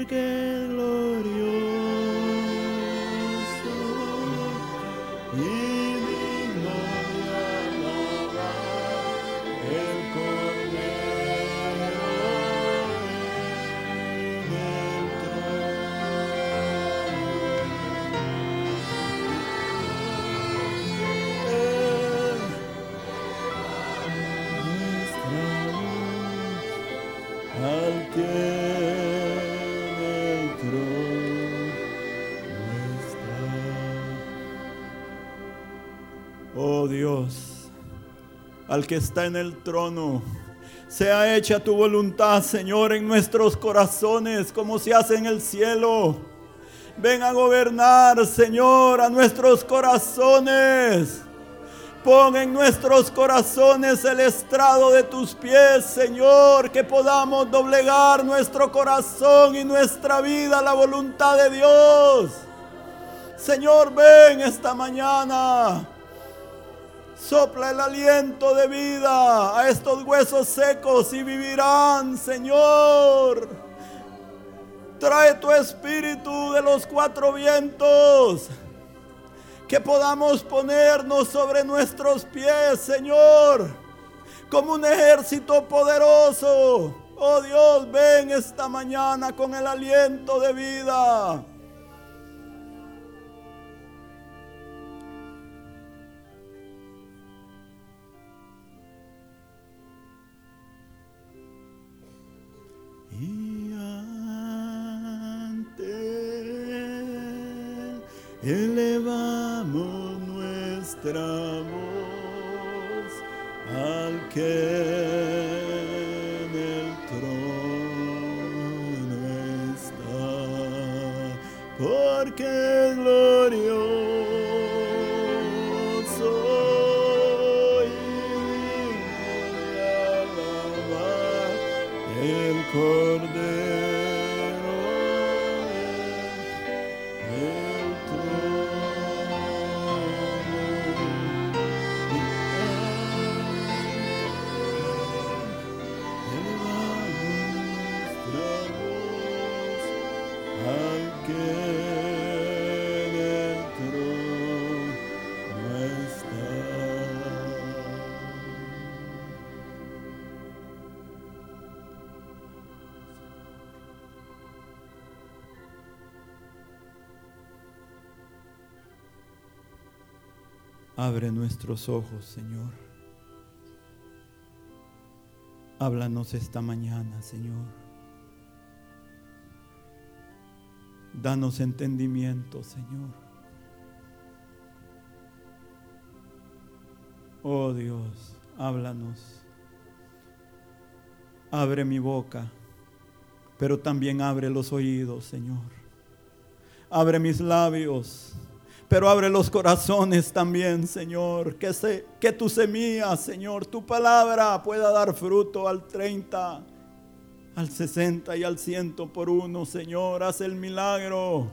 porque al que está en el trono, sea hecha tu voluntad, Señor, en nuestros corazones, como se hace en el cielo. Ven a gobernar, Señor, a nuestros corazones. Pon en nuestros corazones el estrado de tus pies, Señor, que podamos doblegar nuestro corazón y nuestra vida a la voluntad de Dios. Señor, ven esta mañana. Sopla el aliento de vida a estos huesos secos y vivirán, Señor. Trae tu espíritu de los cuatro vientos que podamos ponernos sobre nuestros pies, Señor, como un ejército poderoso. Oh Dios, ven esta mañana con el aliento de vida. Elevamos nuestra voz al que en el trono está, porque es glorioso y de alabar el Cordero Abre nuestros ojos, Señor. Háblanos esta mañana, Señor. Danos entendimiento, Señor. Oh Dios, háblanos. Abre mi boca, pero también abre los oídos, Señor. Abre mis labios, pero abre los corazones también, Señor. Que, se, que tu semilla, Señor, tu palabra pueda dar fruto al 30, al 60 y al 100 por uno, Señor. Haz el milagro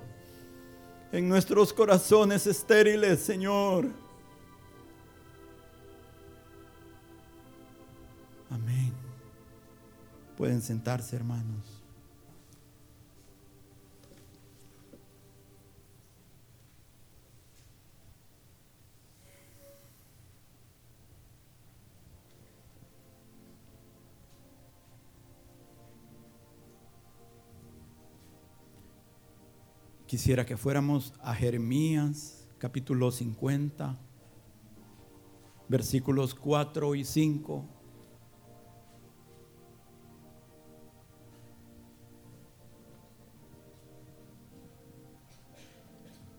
en nuestros corazones estériles, Señor. Amén. Pueden sentarse, hermanos. Quisiera que fuéramos a Jeremías capítulo 50, versículos 4 y 5.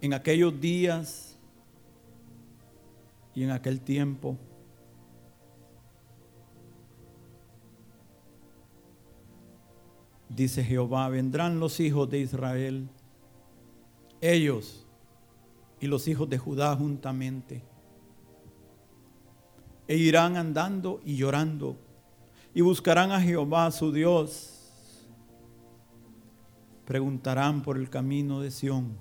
En aquellos días y en aquel tiempo, dice Jehová, vendrán los hijos de Israel, ellos y los hijos de Judá juntamente, e irán andando y llorando, y buscarán a Jehová su Dios. Preguntarán por el camino de Sión,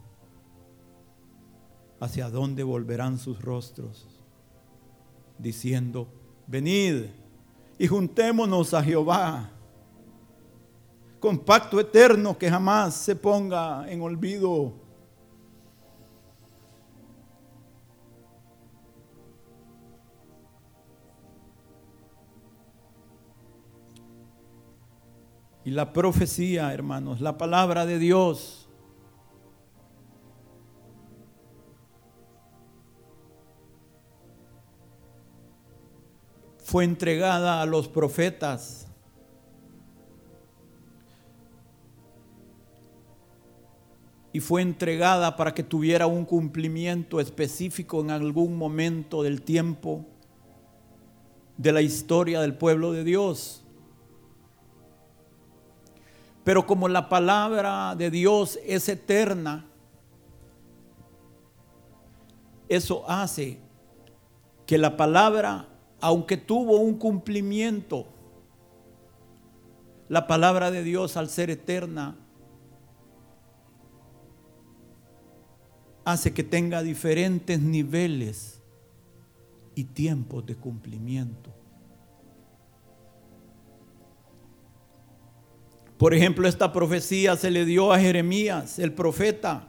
hacia dónde volverán sus rostros, diciendo, venid y juntémonos a Jehová con pacto eterno que jamás se ponga en olvido. Y la profecía, hermanos, la palabra de Dios. Fue entregada a los profetas. Y fue entregada para que tuviera un cumplimiento específico en algún momento del tiempo de la historia del pueblo de Dios. Pero como la palabra de Dios es eterna, eso hace que la palabra, aunque tuvo un cumplimiento, la palabra de Dios al ser eterna, hace que tenga diferentes niveles y tiempos de cumplimiento. Por ejemplo, esta profecía se le dio a Jeremías, el profeta.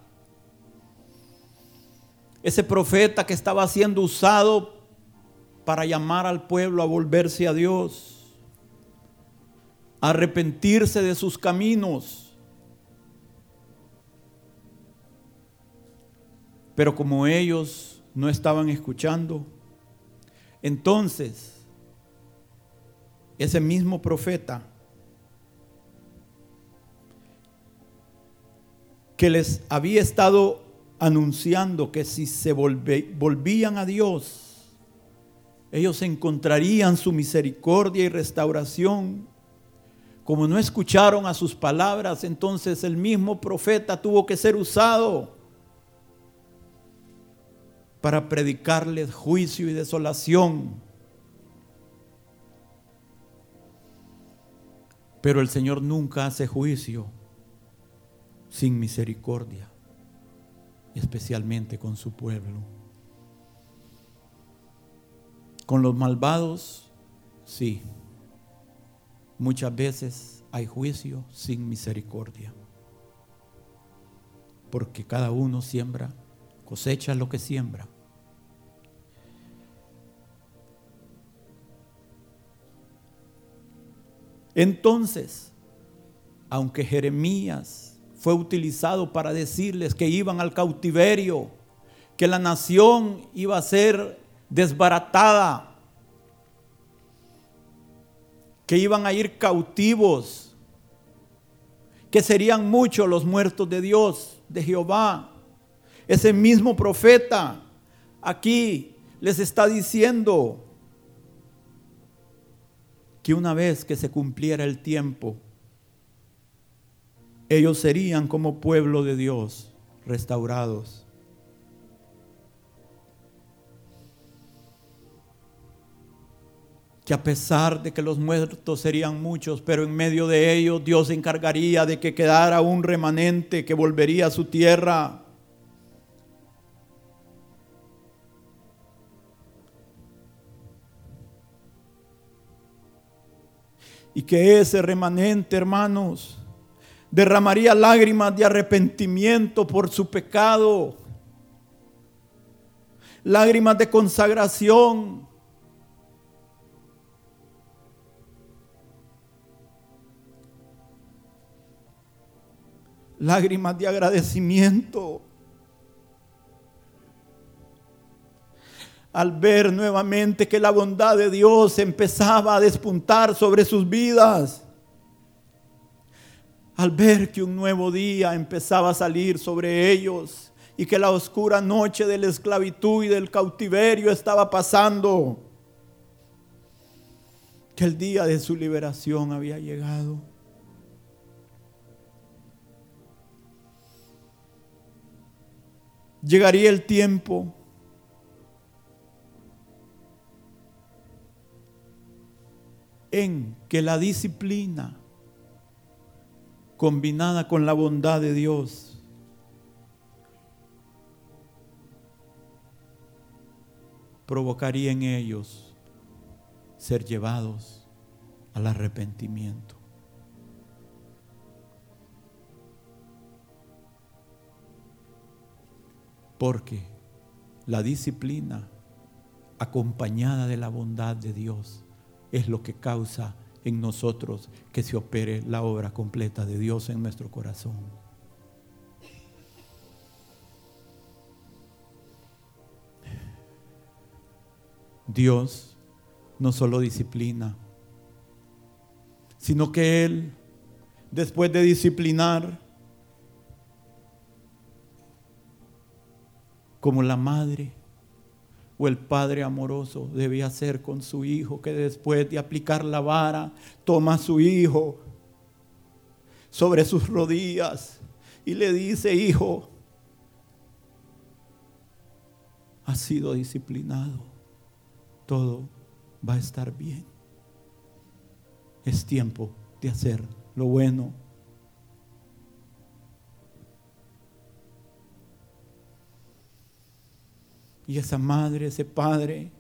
Ese profeta que estaba siendo usado para llamar al pueblo a volverse a Dios, a arrepentirse de sus caminos. Pero como ellos no estaban escuchando, entonces ese mismo profeta que les había estado anunciando que si se volvían a Dios, ellos encontrarían su misericordia y restauración. Como no escucharon a sus palabras, entonces el mismo profeta tuvo que ser usado para predicarles juicio y desolación. Pero el Señor nunca hace juicio sin misericordia, especialmente con su pueblo. Con los malvados, sí. Muchas veces hay juicio sin misericordia. Porque cada uno siembra, cosecha lo que siembra. Entonces, aunque Jeremías fue utilizado para decirles que iban al cautiverio, que la nación iba a ser desbaratada, que iban a ir cautivos, que serían muchos los muertos de Dios, de Jehová. Ese mismo profeta aquí les está diciendo que una vez que se cumpliera el tiempo, ellos serían como pueblo de Dios restaurados. Que a pesar de que los muertos serían muchos, pero en medio de ellos Dios se encargaría de que quedara un remanente que volvería a su tierra. Y que ese remanente, hermanos, derramaría lágrimas de arrepentimiento por su pecado, lágrimas de consagración. Lágrimas de agradecimiento. Al ver nuevamente que la bondad de Dios empezaba a despuntar sobre sus vidas al ver que un nuevo día empezaba a salir sobre ellos y que la oscura noche de la esclavitud y del cautiverio estaba pasando, que el día de su liberación había llegado. Llegaría el tiempo en que la disciplina combinada con la bondad de Dios. provocaría en ellos ser llevados al arrepentimiento. Porque la disciplina acompañada de la bondad de Dios es lo que causa en nosotros que se opere la obra completa de Dios en nuestro corazón. Dios no solo disciplina, sino que Él, después de disciplinar, como la madre o el padre amoroso debía hacer con su hijo, que después de aplicar la vara, toma a su hijo sobre sus rodillas y le dice, hijo, ha sido disciplinado, todo va a estar bien. Es tiempo de hacer lo bueno. Y esa madre, ese padre,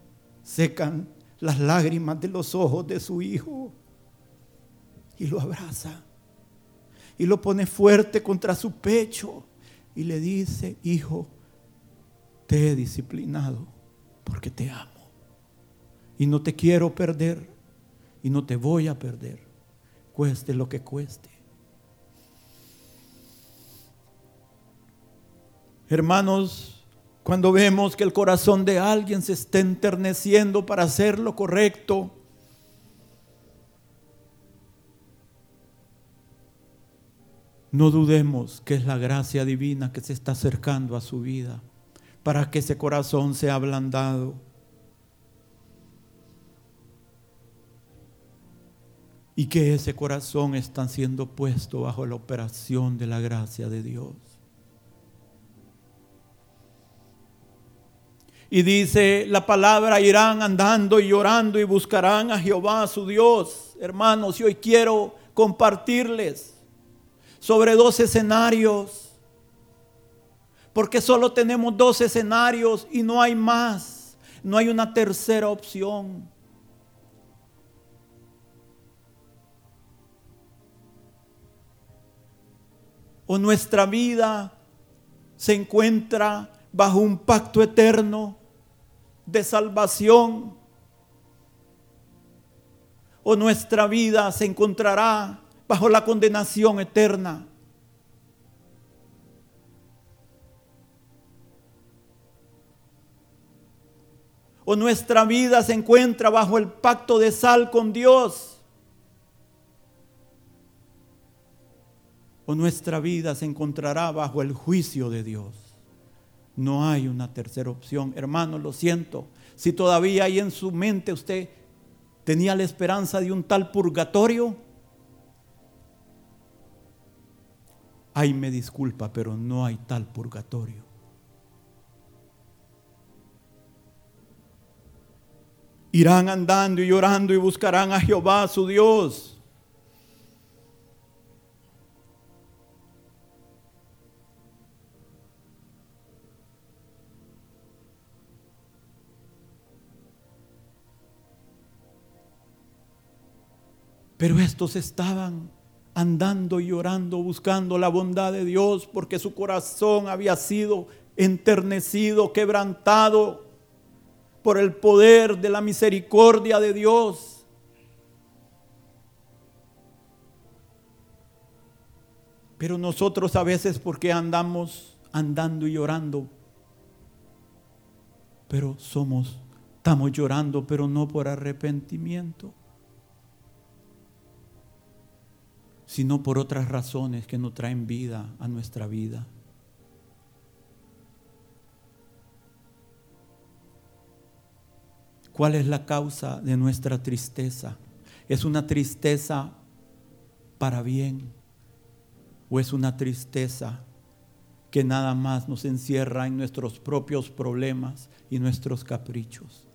secan las lágrimas de los ojos de su hijo. Y lo abraza. Y lo pone fuerte contra su pecho. Y le dice, hijo, te he disciplinado porque te amo. Y no te quiero perder. Y no te voy a perder, cueste lo que cueste. Hermanos, cuando vemos que el corazón de alguien se está enterneciendo para hacer lo correcto, no dudemos que es la gracia divina que se está acercando a su vida para que ese corazón sea ablandado y que ese corazón está siendo puesto bajo la operación de la gracia de Dios. Y dice la palabra, irán andando y llorando y buscarán a Jehová su Dios. Hermanos, y hoy quiero compartirles sobre dos escenarios, porque solo tenemos dos escenarios y no hay más, no hay una tercera opción. o nuestra vida se encuentra bajo un pacto eterno de salvación, o nuestra vida se encontrará bajo la condenación eterna. O nuestra vida se encuentra bajo el pacto de sal con Dios. o nuestra vida se encontrará bajo el juicio de Dios. No hay una tercera opción. Hermano, lo siento. Si todavía hay en su mente usted tenía la esperanza de un tal purgatorio, ay, me disculpa, pero no hay tal purgatorio. Irán andando y llorando y buscarán a Jehová su Dios. Pero estos estaban andando y llorando, buscando la bondad de Dios, porque su corazón había sido enternecido, quebrantado por el poder de la misericordia de Dios. Pero nosotros a veces, porque andamos andando y llorando? Pero somos, estamos llorando, pero no por arrepentimiento. Sino por otras razones que no traen vida a nuestra vida. ¿Cuál es la causa de nuestra tristeza? ¿Es una tristeza para bien o es una tristeza que nada más nos encierra en nuestros propios problemas y nuestros caprichos?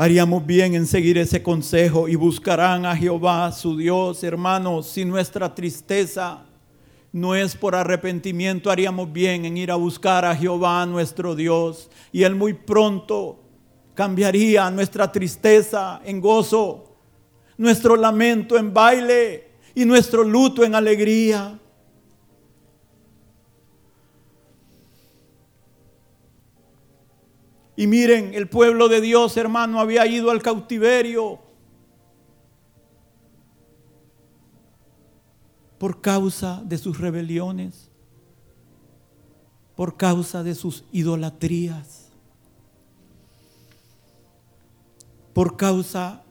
Haríamos bien en seguir ese consejo y buscarán a Jehová su Dios, hermanos, si nuestra tristeza no es por arrepentimiento, haríamos bien en ir a buscar a Jehová nuestro Dios y Él muy pronto cambiaría nuestra tristeza en gozo, nuestro lamento en baile y nuestro luto en alegría. Y miren, el pueblo de Dios, hermano, había ido al cautiverio por causa de sus rebeliones, por causa de sus idolatrías, por causa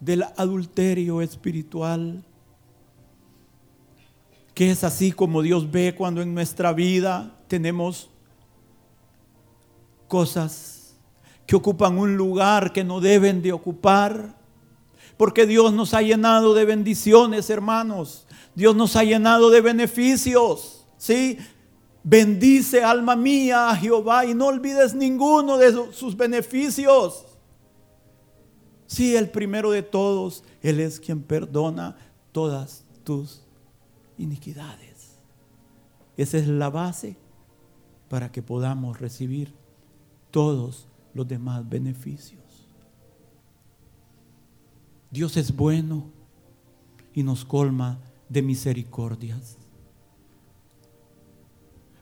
del adulterio espiritual, que es así como Dios ve cuando en nuestra vida tenemos cosas que ocupan un lugar que no deben de ocupar, porque Dios nos ha llenado de bendiciones, hermanos. Dios nos ha llenado de beneficios. ¿sí? Bendice alma mía a Jehová y no olvides ninguno de sus beneficios. Sí, el primero de todos, Él es quien perdona todas tus iniquidades. Esa es la base para que podamos recibir todos los demás beneficios. Dios es bueno y nos colma de misericordias.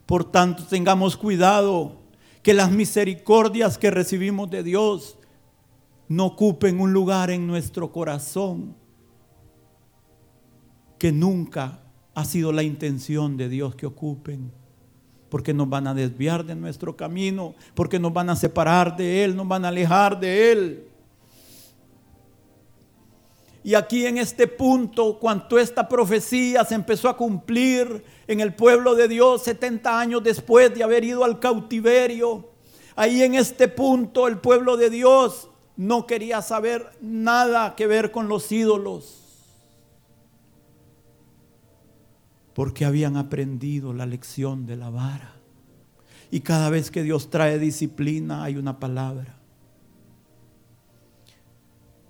Por tanto, tengamos cuidado que las misericordias que recibimos de Dios no ocupen un lugar en nuestro corazón que nunca ha sido la intención de Dios que ocupen, porque nos van a desviar de nuestro camino, porque nos van a separar de Él, nos van a alejar de Él. Y aquí en este punto, cuando esta profecía se empezó a cumplir en el pueblo de Dios 70 años después de haber ido al cautiverio, ahí en este punto el pueblo de Dios no quería saber nada que ver con los ídolos. Porque habían aprendido la lección de la vara. Y cada vez que Dios trae disciplina hay una palabra.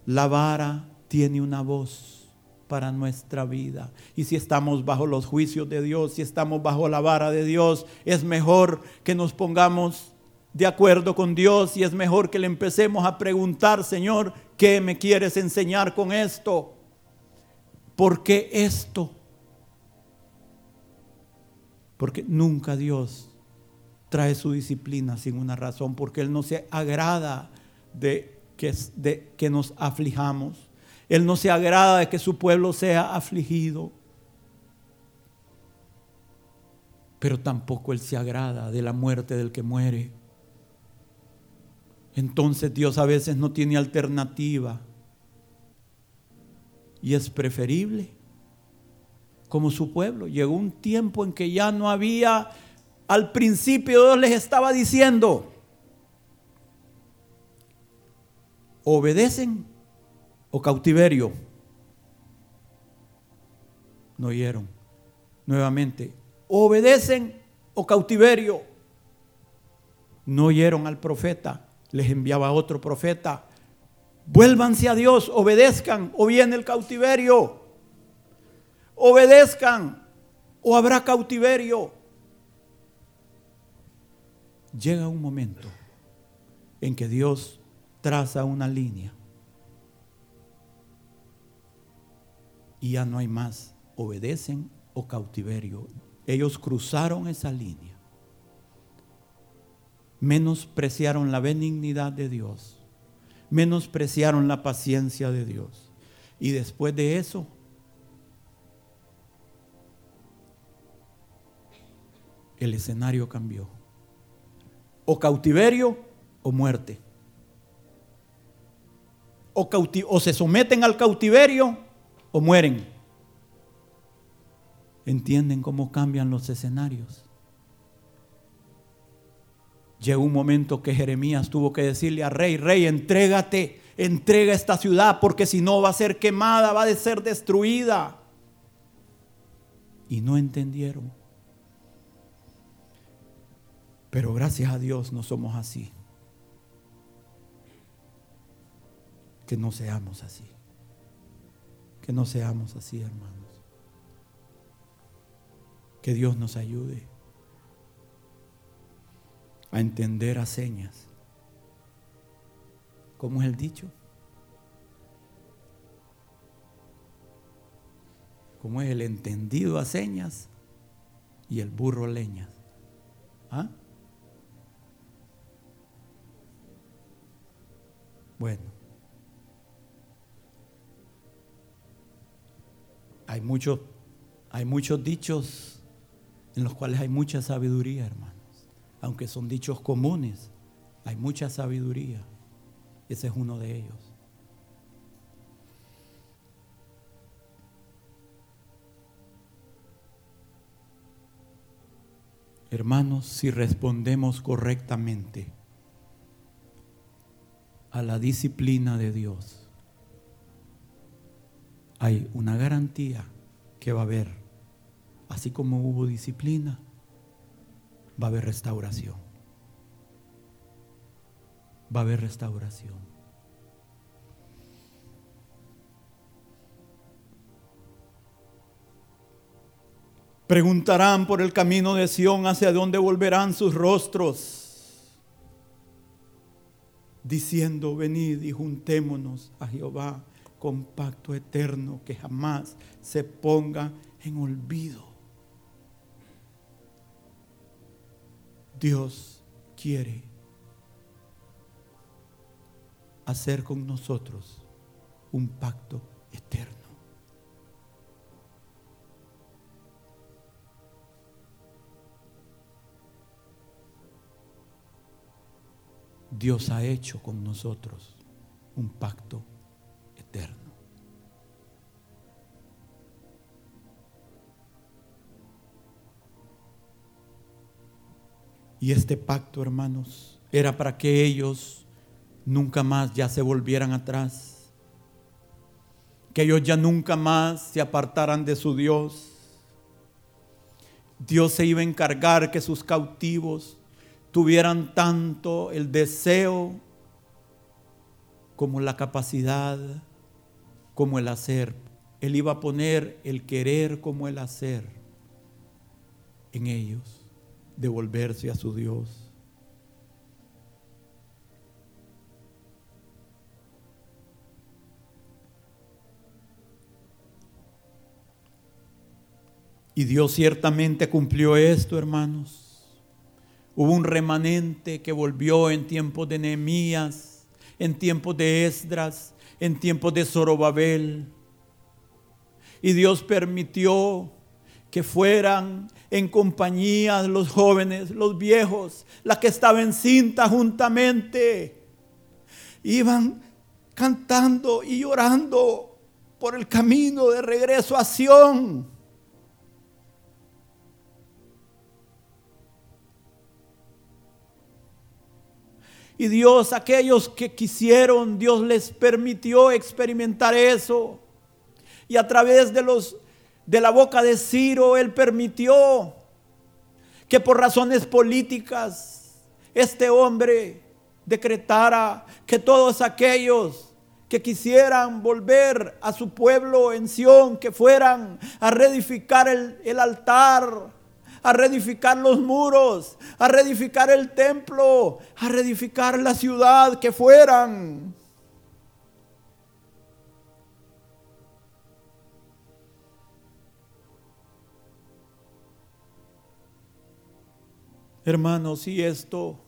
La vara tiene una voz para nuestra vida. Y si estamos bajo los juicios de Dios, si estamos bajo la vara de Dios, es mejor que nos pongamos de acuerdo con Dios y es mejor que le empecemos a preguntar, Señor, ¿qué me quieres enseñar con esto? ¿Por qué esto? Porque nunca Dios trae su disciplina sin una razón, porque Él no se agrada de que, nos aflijamos. Él no se agrada de que su pueblo sea afligido. Pero tampoco Él se agrada de la muerte del que muere. Entonces Dios a veces no tiene alternativa. Y es preferible. Como su pueblo. Llegó un tiempo en que ya no había, al principio Dios les estaba diciendo, obedecen o cautiverio. No oyeron. Nuevamente, obedecen o cautiverio. No oyeron al profeta, les enviaba otro profeta. Vuélvanse a Dios, obedezcan o viene el cautiverio. Obedezcan o habrá cautiverio. Llega un momento en que Dios traza una línea y ya no hay más. Obedecen o cautiverio. Ellos cruzaron esa línea. Menospreciaron la benignidad de Dios. Menospreciaron la paciencia de Dios. Y después de eso, el escenario cambió. O cautiverio o muerte. O, o se someten al cautiverio o mueren. ¿Entienden cómo cambian los escenarios? Llegó un momento que Jeremías tuvo que decirle a rey, rey, entrégate, entrega esta ciudad, porque si no va a ser quemada, va a ser destruida. Y no entendieron. Pero gracias a Dios no somos así. Que no seamos así. Que no seamos así, hermanos. Que Dios nos ayude a entender a señas. ¿Cómo es el dicho? como es el entendido a señas y el burro a leñas. ¿Ah? Bueno, hay muchos, hay muchos dichos en los cuales hay mucha sabiduría, hermanos. Aunque son dichos comunes, hay mucha sabiduría. Ese es uno de ellos. Hermanos, si respondemos correctamente a la disciplina de Dios, hay una garantía que va a haber, así como hubo disciplina, va a haber restauración. Va a haber restauración. Preguntarán por el camino de Sión hacia dónde volverán sus rostros, diciendo, venid y juntémonos a Jehová con pacto eterno que jamás se ponga en olvido. Dios quiere hacer con nosotros un pacto eterno. Dios ha hecho con nosotros un pacto eterno. Y este pacto, hermanos, era para que ellos nunca más ya se volvieran atrás, que ellos ya nunca más se apartaran de su Dios. Dios se iba a encargar que sus cautivos tuvieran tanto el deseo como la capacidad, como el hacer. Él iba a poner el querer como el hacer en ellos, de volverse a su Dios. Y Dios ciertamente cumplió esto, hermanos. Hubo un remanente que volvió en tiempos de Nehemías, en tiempos de Esdras, en tiempos de Zorobabel. Y Dios permitió que fueran en compañía los jóvenes, los viejos, las que estaban cinta juntamente. Iban cantando y llorando por el camino de regreso a Sión. Y Dios, aquellos que quisieron, Dios les permitió experimentar eso. Y a través de los de la boca de Ciro él permitió que por razones políticas este hombre decretara que todos aquellos que quisieran volver a su pueblo en Sión, que fueran a reedificar el, el altar, a reedificar los muros, a reedificar el templo, a reedificar la ciudad que fueran. Hermanos, y esto,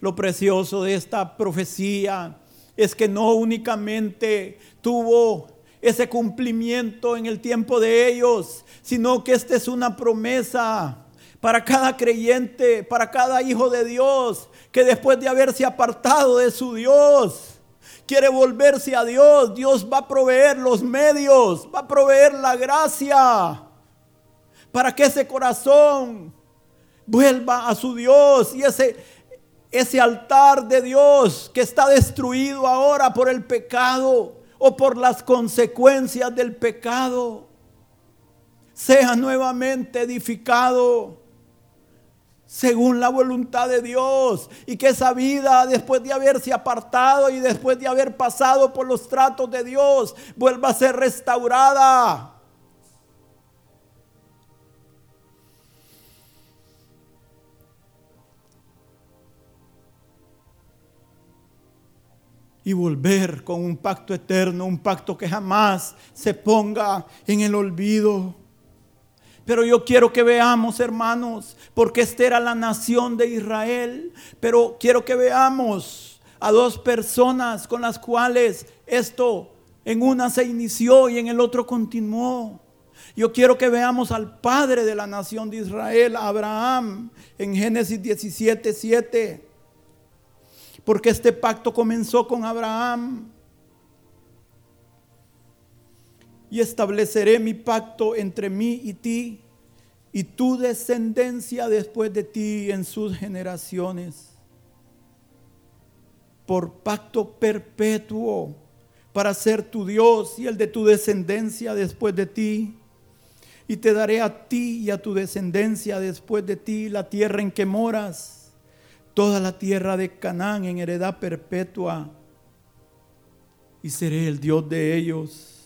lo precioso de esta profecía es que no únicamente tuvo ese cumplimiento en el tiempo de ellos, sino que esta es una promesa para cada creyente, para cada hijo de Dios, que después de haberse apartado de su Dios, quiere volverse a Dios, Dios va a proveer los medios, va a proveer la gracia para que ese corazón vuelva a su Dios. Y ese, ese altar de Dios que está destruido ahora por el pecado o por las consecuencias del pecado, sea nuevamente edificado según la voluntad de Dios y que esa vida después de haberse apartado y después de haber pasado por los tratos de Dios vuelva a ser restaurada. y volver con un pacto eterno, un pacto que jamás se ponga en el olvido. Pero yo quiero que veamos, hermanos, porque esta era la nación de Israel, pero quiero que veamos a dos personas con las cuales esto en una se inició y en el otro continuó. Yo quiero que veamos al padre de la nación de Israel, Abraham, en Génesis 17, 7. Porque este pacto comenzó con Abraham. Y estableceré mi pacto entre mí y ti y tu descendencia después de ti en sus generaciones. Por pacto perpetuo para ser tu Dios y el de tu descendencia después de ti. Y te daré a ti y a tu descendencia después de ti la tierra en que moras toda la tierra de Canaán en heredad perpetua y seré el Dios de ellos.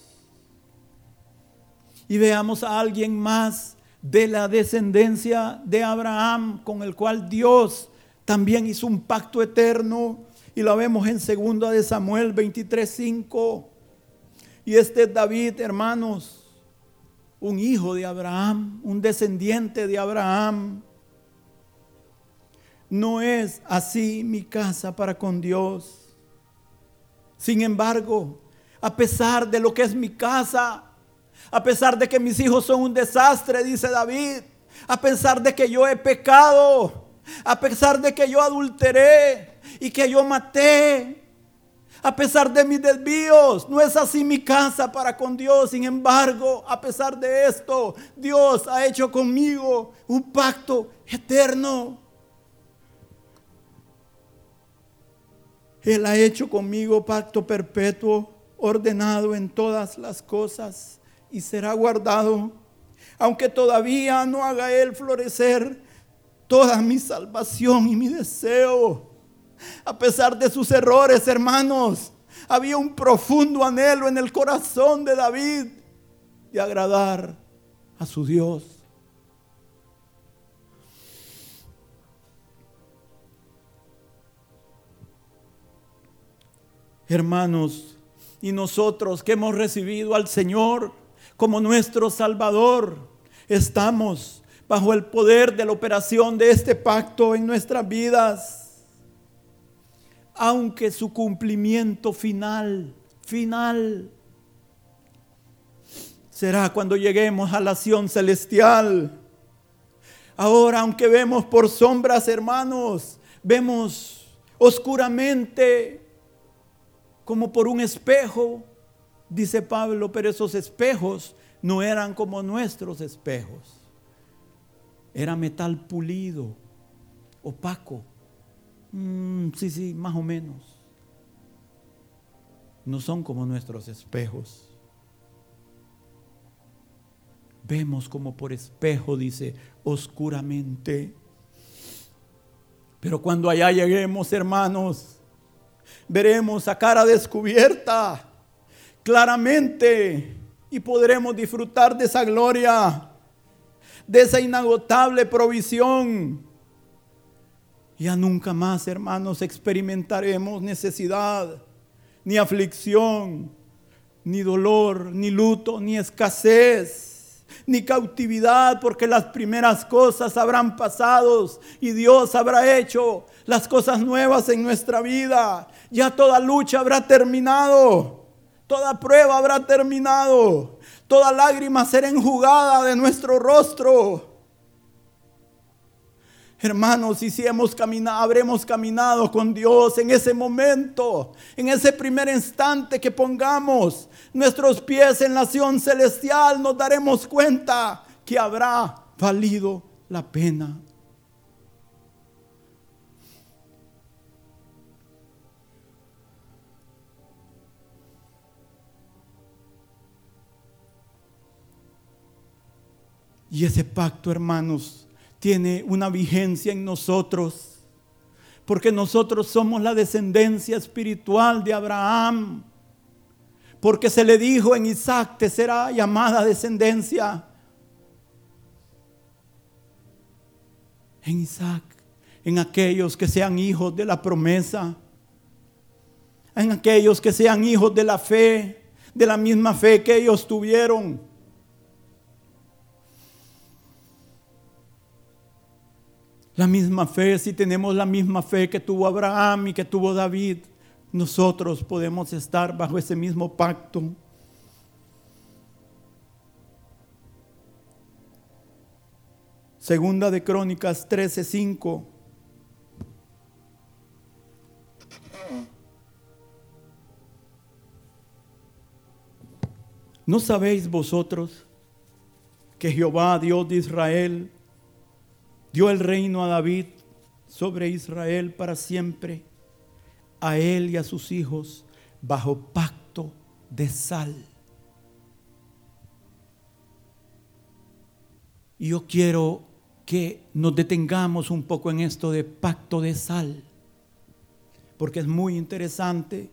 Y veamos a alguien más de la descendencia de Abraham con el cual Dios también hizo un pacto eterno y lo vemos en 2 de Samuel 23:5. Y este es David, hermanos, un hijo de Abraham, un descendiente de Abraham. No es así mi casa para con Dios. Sin embargo, a pesar de lo que es mi casa, a pesar de que mis hijos son un desastre, dice David, a pesar de que yo he pecado, a pesar de que yo adulteré y que yo maté, a pesar de mis desvíos, no es así mi casa para con Dios. Sin embargo, a pesar de esto, Dios ha hecho conmigo un pacto eterno. Él ha hecho conmigo pacto perpetuo, ordenado en todas las cosas y será guardado. Aunque todavía no haga Él florecer toda mi salvación y mi deseo. A pesar de sus errores, hermanos, había un profundo anhelo en el corazón de David de agradar a su Dios. hermanos, y nosotros que hemos recibido al Señor como nuestro Salvador, estamos bajo el poder de la operación de este pacto en nuestras vidas. Aunque su cumplimiento final, final, será cuando lleguemos a la acción celestial. Ahora, aunque vemos por sombras, hermanos, vemos oscuramente como por un espejo, dice Pablo, pero esos espejos no eran como nuestros espejos. Era metal pulido, opaco. Mm, sí, sí, más o menos. No son como nuestros espejos. Vemos como por espejo, dice, oscuramente. Pero cuando allá lleguemos, hermanos, veremos a cara descubierta claramente y podremos disfrutar de esa gloria, de esa inagotable provisión. Ya nunca más, hermanos, experimentaremos necesidad, ni aflicción, ni dolor, ni luto, ni escasez, ni cautividad, porque las primeras cosas habrán pasado y Dios habrá hecho las cosas nuevas en nuestra vida. Ya toda lucha habrá terminado. Toda prueba habrá terminado. Toda lágrima será enjugada de nuestro rostro. Hermanos, y si hemos caminado, habremos caminado con Dios en ese momento, en ese primer instante que pongamos nuestros pies en la acción celestial, nos daremos cuenta que habrá valido la pena. Y ese pacto, hermanos, tiene una vigencia en nosotros. Porque nosotros somos la descendencia espiritual de Abraham. Porque se le dijo en Isaac, te será llamada descendencia. En Isaac, en aquellos que sean hijos de la promesa. en aquellos que sean hijos de la fe, de la misma fe que ellos tuvieron. La misma fe, si tenemos la misma fe que tuvo Abraham y que tuvo David, nosotros podemos estar bajo ese mismo pacto. Segunda de Crónicas 13:5. ¿No sabéis vosotros que Jehová, Dios de Israel, dio el reino a David sobre Israel para siempre, a él y a sus hijos, bajo pacto de sal? Y yo quiero que nos detengamos un poco en esto de pacto de sal, porque es muy interesante.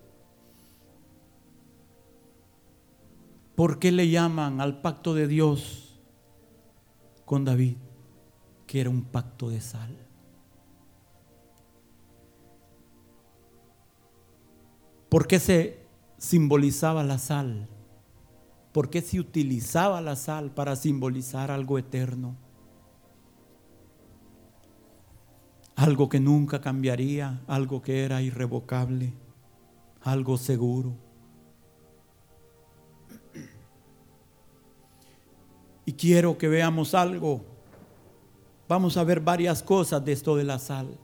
¿Por qué le llaman al pacto de Dios con David que era un pacto de sal? ¿Por qué se simbolizaba la sal? ¿Por qué se utilizaba la sal para simbolizar algo eterno? Algo que nunca cambiaría, algo que era irrevocable, algo seguro. Y quiero que veamos algo. Vamos a ver varias cosas de esto de la sal.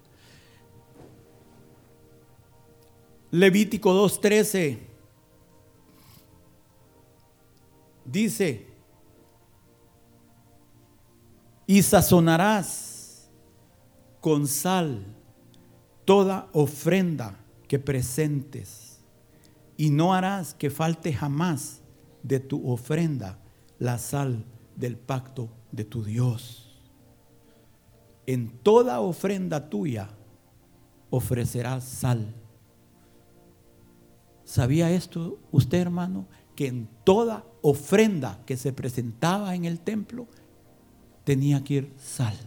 Levítico 2.13 dice, y sazonarás con sal toda ofrenda que presentes, y no harás que falte jamás de tu ofrenda la sal del pacto de tu Dios. En toda ofrenda tuya ofrecerás sal. ¿Sabía esto usted, hermano? Que en toda ofrenda que se presentaba en el templo tenía que ir sal.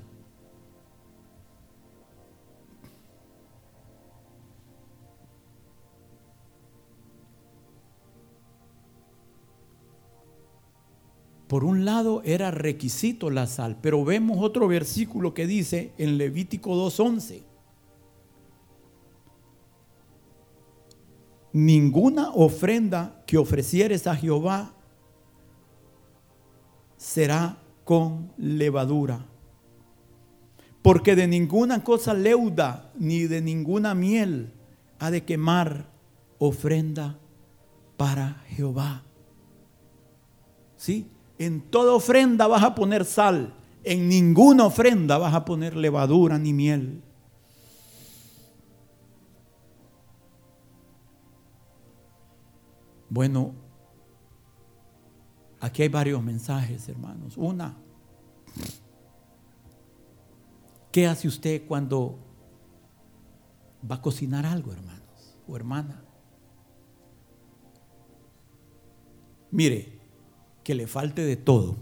Por un lado era requisito la sal, pero vemos otro versículo que dice en Levítico 2.11, ninguna ofrenda que ofrecieres a Jehová será con levadura, porque de ninguna cosa leuda ni de ninguna miel ha de quemar ofrenda para Jehová. ¿Sí? En toda ofrenda vas a poner sal. En ninguna ofrenda vas a poner levadura ni miel. Bueno, aquí hay varios mensajes, hermanos. Una, ¿qué hace usted cuando va a cocinar algo, hermanos o hermana? Mire, que le falte de todo,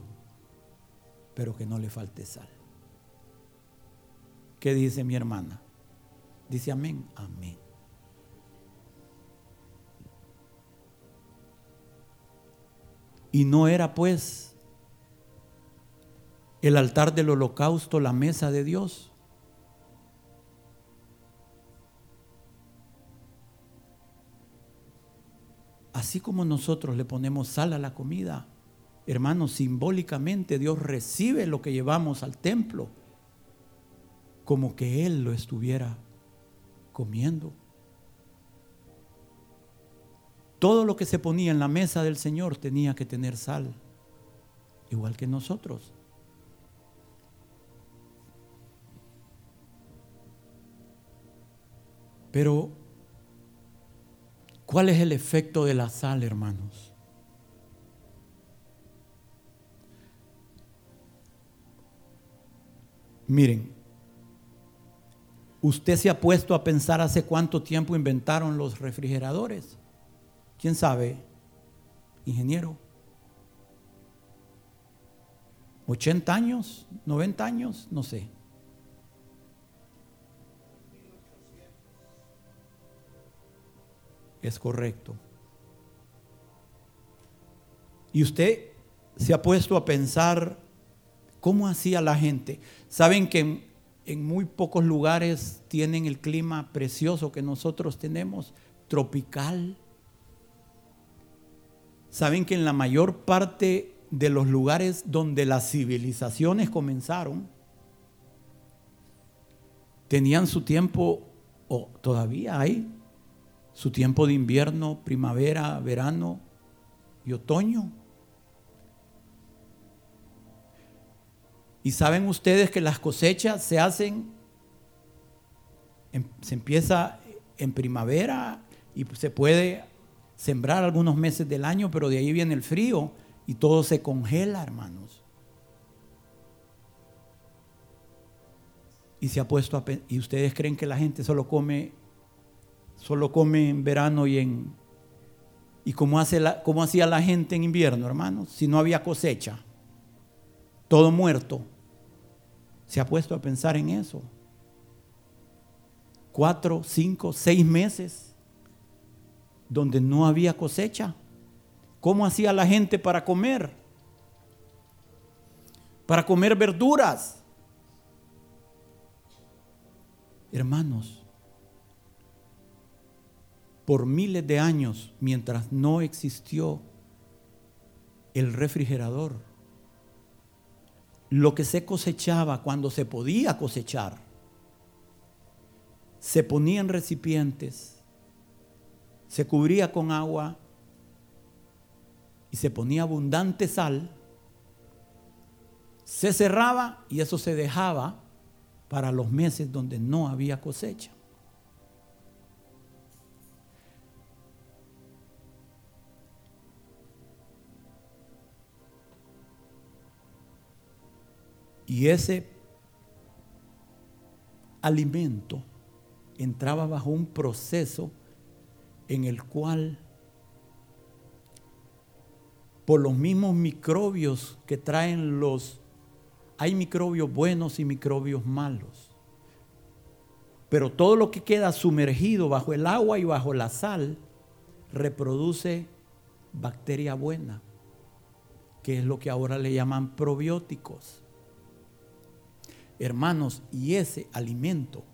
pero que no le falte sal. ¿Qué dice mi hermana? Dice amén, amén. Y no era pues el altar del holocausto la mesa de Dios. Así como nosotros le ponemos sal a la comida, hermanos, simbólicamente Dios recibe lo que llevamos al templo como que Él lo estuviera comiendo. Todo lo que se ponía en la mesa del Señor tenía que tener sal, igual que nosotros. Pero, ¿cuál es el efecto de la sal, hermanos? Miren, usted se ha puesto a pensar hace cuánto tiempo inventaron los refrigeradores. ¿Quién sabe? Ingeniero. ¿80 años? ¿90 años? No sé. es correcto. Y usted se ha puesto a pensar cómo hacía la gente. Saben que en, muy pocos lugares tienen el clima precioso que nosotros tenemos, tropical. Saben que en la mayor parte de los lugares donde las civilizaciones comenzaron, tenían su tiempo, o todavía hay, su tiempo de invierno, primavera, verano y otoño. Y saben ustedes que las cosechas se hacen, se empieza en primavera y se puede sembrar algunos meses del año, pero de ahí viene el frío y todo se congela, hermanos. Y se ha puesto a y ustedes creen que la gente solo come solo come en verano y en y cómo hace la, cómo hacía la gente en invierno, hermanos, si no había cosecha todo muerto. ¿Se ha puesto a pensar en eso? Cuatro, cinco, seis meses donde no había cosecha. ¿Cómo hacía la gente para comer? Para comer verduras. Hermanos, por miles de años, mientras no existió el refrigerador, lo que se cosechaba cuando se podía cosechar, se ponía en recipientes, se cubría con agua y se ponía abundante sal, se cerraba y eso se dejaba para los meses donde no había cosecha. Y ese alimento entraba bajo un proceso en el cual por los mismos microbios que traen los... Hay microbios buenos y microbios malos. Pero todo lo que queda sumergido bajo el agua y bajo la sal reproduce bacteria buena, que es lo que ahora le llaman probióticos. Hermanos, y ese alimento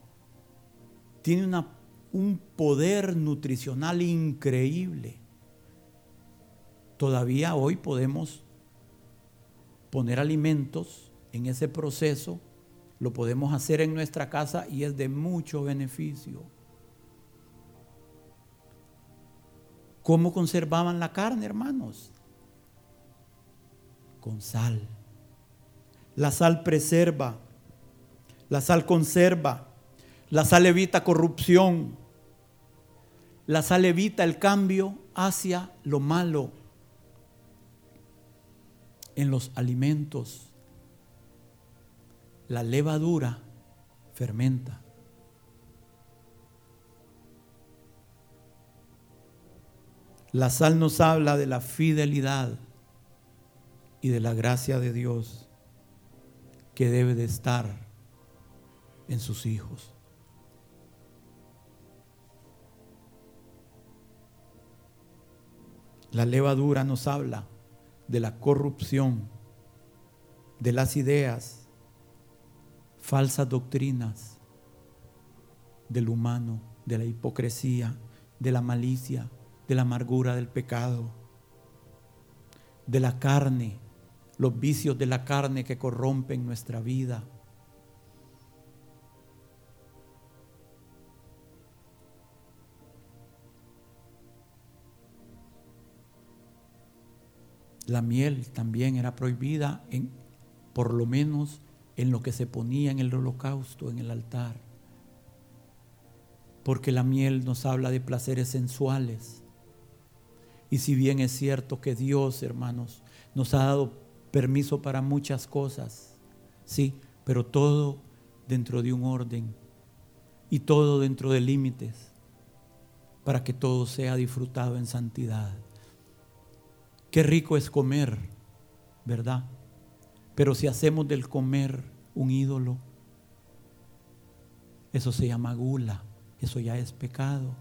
tiene una, un poder nutricional increíble. Todavía hoy podemos poner alimentos en ese proceso, lo podemos hacer en nuestra casa y es de mucho beneficio. ¿Cómo conservaban la carne, hermanos? Con sal. La sal preserva la sal conserva. La sal evita corrupción. La sal evita el cambio hacia lo malo en los alimentos. La levadura fermenta. La sal nos habla de la fidelidad y de la gracia de Dios que debe de estar en sus hijos. La levadura nos habla de la corrupción, de las ideas, falsas doctrinas del humano, de la hipocresía, de la malicia, de la amargura del pecado, de la carne, los vicios de la carne que corrompen nuestra vida La miel también era prohibida, en, por lo menos en lo que se ponía en el holocausto, en el altar. Porque la miel nos habla de placeres sensuales. Y si bien es cierto que Dios, hermanos, nos ha dado permiso para muchas cosas, sí, pero todo dentro de un orden y todo dentro de límites para que todo sea disfrutado en santidad. Qué rico es comer, ¿verdad? Pero si hacemos del comer un ídolo, eso se llama gula, eso ya es pecado.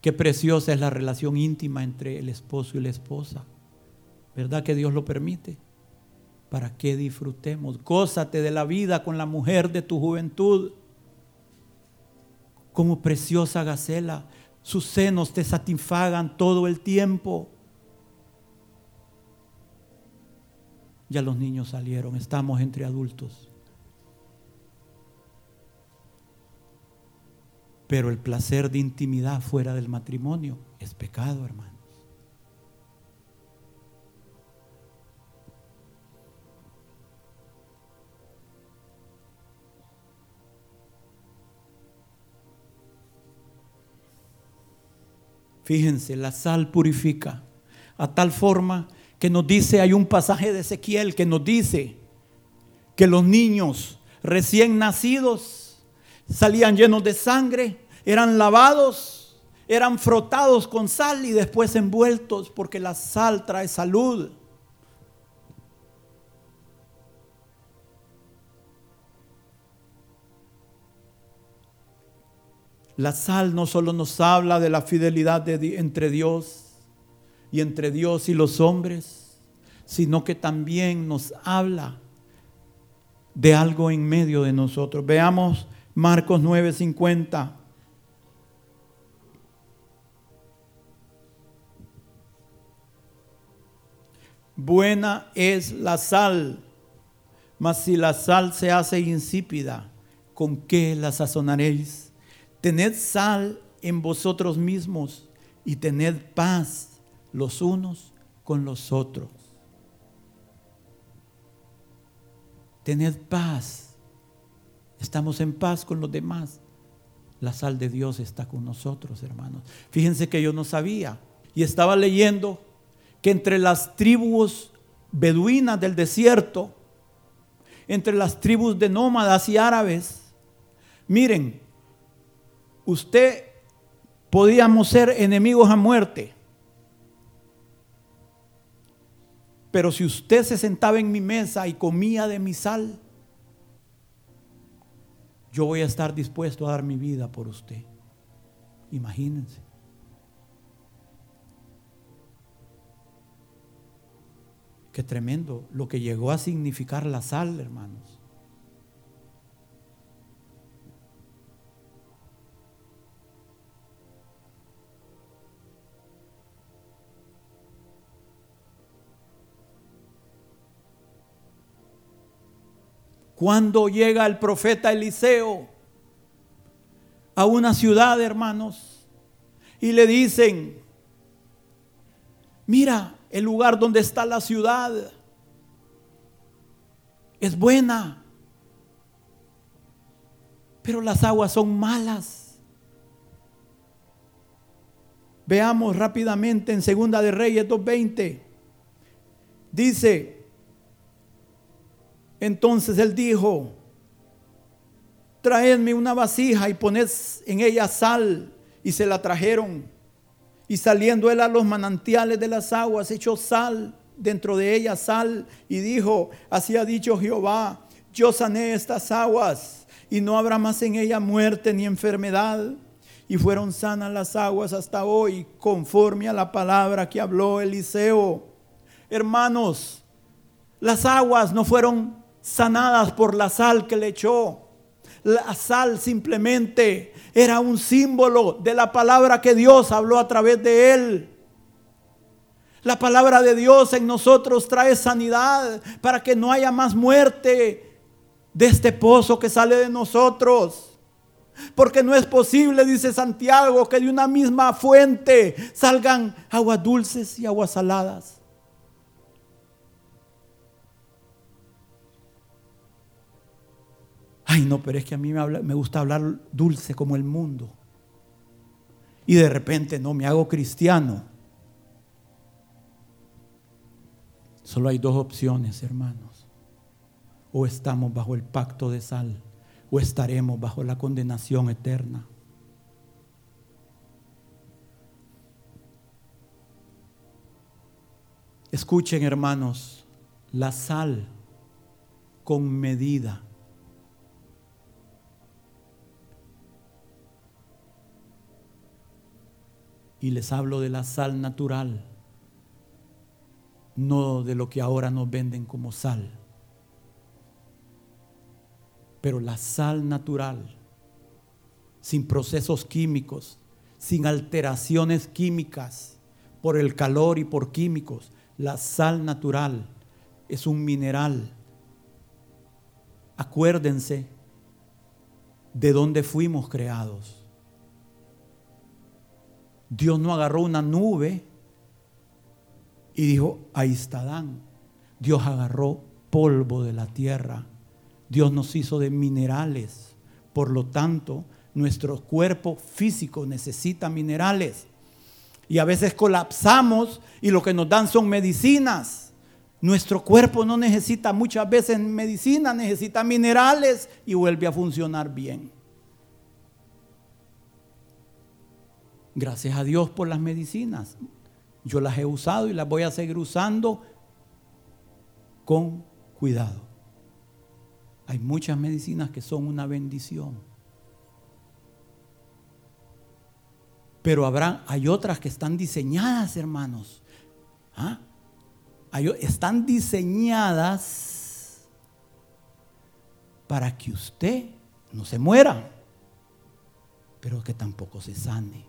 Qué preciosa es la relación íntima entre el esposo y la esposa. ¿Verdad que Dios lo permite? Para que disfrutemos. Gózate de la vida con la mujer de tu juventud. Como preciosa gacela. Sus senos te satisfagan todo el tiempo. Ya los niños salieron, estamos entre adultos. Pero el placer de intimidad fuera del matrimonio es pecado, hermanos. Fíjense, la sal purifica a tal forma que nos dice, hay un pasaje de Ezequiel que nos dice que los niños recién nacidos salían llenos de sangre, eran lavados, eran frotados con sal y después envueltos porque la sal trae salud. La sal no solo nos habla de la fidelidad de, entre Dios, y entre Dios y los hombres, sino que también nos habla de algo en medio de nosotros. Veamos Marcos 9:50. Buena es la sal, mas si la sal se hace insípida, ¿con qué la sazonaréis? Tened sal en vosotros mismos y tened paz los unos con los otros. Tened paz. Estamos en paz con los demás. La sal de Dios está con nosotros, hermanos. Fíjense que yo no sabía y estaba leyendo que entre las tribus beduinas del desierto, entre las tribus de nómadas y árabes, miren, usted podíamos ser enemigos a muerte, Pero si usted se sentaba en mi mesa y comía de mi sal, yo voy a estar dispuesto a dar mi vida por usted. Imagínense. Qué tremendo lo que llegó a significar la sal, hermanos. Cuando llega el profeta Eliseo a una ciudad, hermanos, y le dicen, mira, el lugar donde está la ciudad es buena, pero las aguas son malas. Veamos rápidamente en Segunda de Reyes 2.20. Dice, entonces él dijo, traedme una vasija y poned en ella sal. Y se la trajeron. Y saliendo él a los manantiales de las aguas, echó sal dentro de ella sal y dijo, así ha dicho Jehová, yo sané estas aguas y no habrá más en ella muerte ni enfermedad. Y fueron sanas las aguas hasta hoy, conforme a la palabra que habló Eliseo. Hermanos, las aguas no fueron sanadas por la sal que le echó. La sal simplemente era un símbolo de la palabra que Dios habló a través de él. La palabra de Dios en nosotros trae sanidad para que no haya más muerte de este pozo que sale de nosotros. Porque no es posible, dice Santiago, que de una misma fuente salgan aguas dulces y aguas saladas. Ay, no, pero es que a mí me, gusta hablar dulce como el mundo. Y de repente no, me hago cristiano. Solo hay dos opciones, hermanos. O estamos bajo el pacto de sal, o estaremos bajo la condenación eterna. Escuchen, hermanos, la sal con medida Y les hablo de la sal natural, no de lo que ahora nos venden como sal. Pero la sal natural, sin procesos químicos, sin alteraciones químicas, por el calor y por químicos, la sal natural es un mineral. Acuérdense de dónde fuimos creados. Dios no agarró una nube y dijo, ahí está Dan. Dios agarró polvo de la tierra. Dios nos hizo de minerales. Por lo tanto, nuestro cuerpo físico necesita minerales. Y a veces colapsamos y lo que nos dan son medicinas. Nuestro cuerpo no necesita muchas veces medicina, necesita minerales y vuelve a funcionar bien. Gracias a Dios por las medicinas. Yo las he usado y las voy a seguir usando con cuidado. Hay muchas medicinas que son una bendición. Pero habrá, hay otras que están diseñadas, hermanos. ¿Ah? están diseñadas para que usted no se muera, pero que tampoco se sane.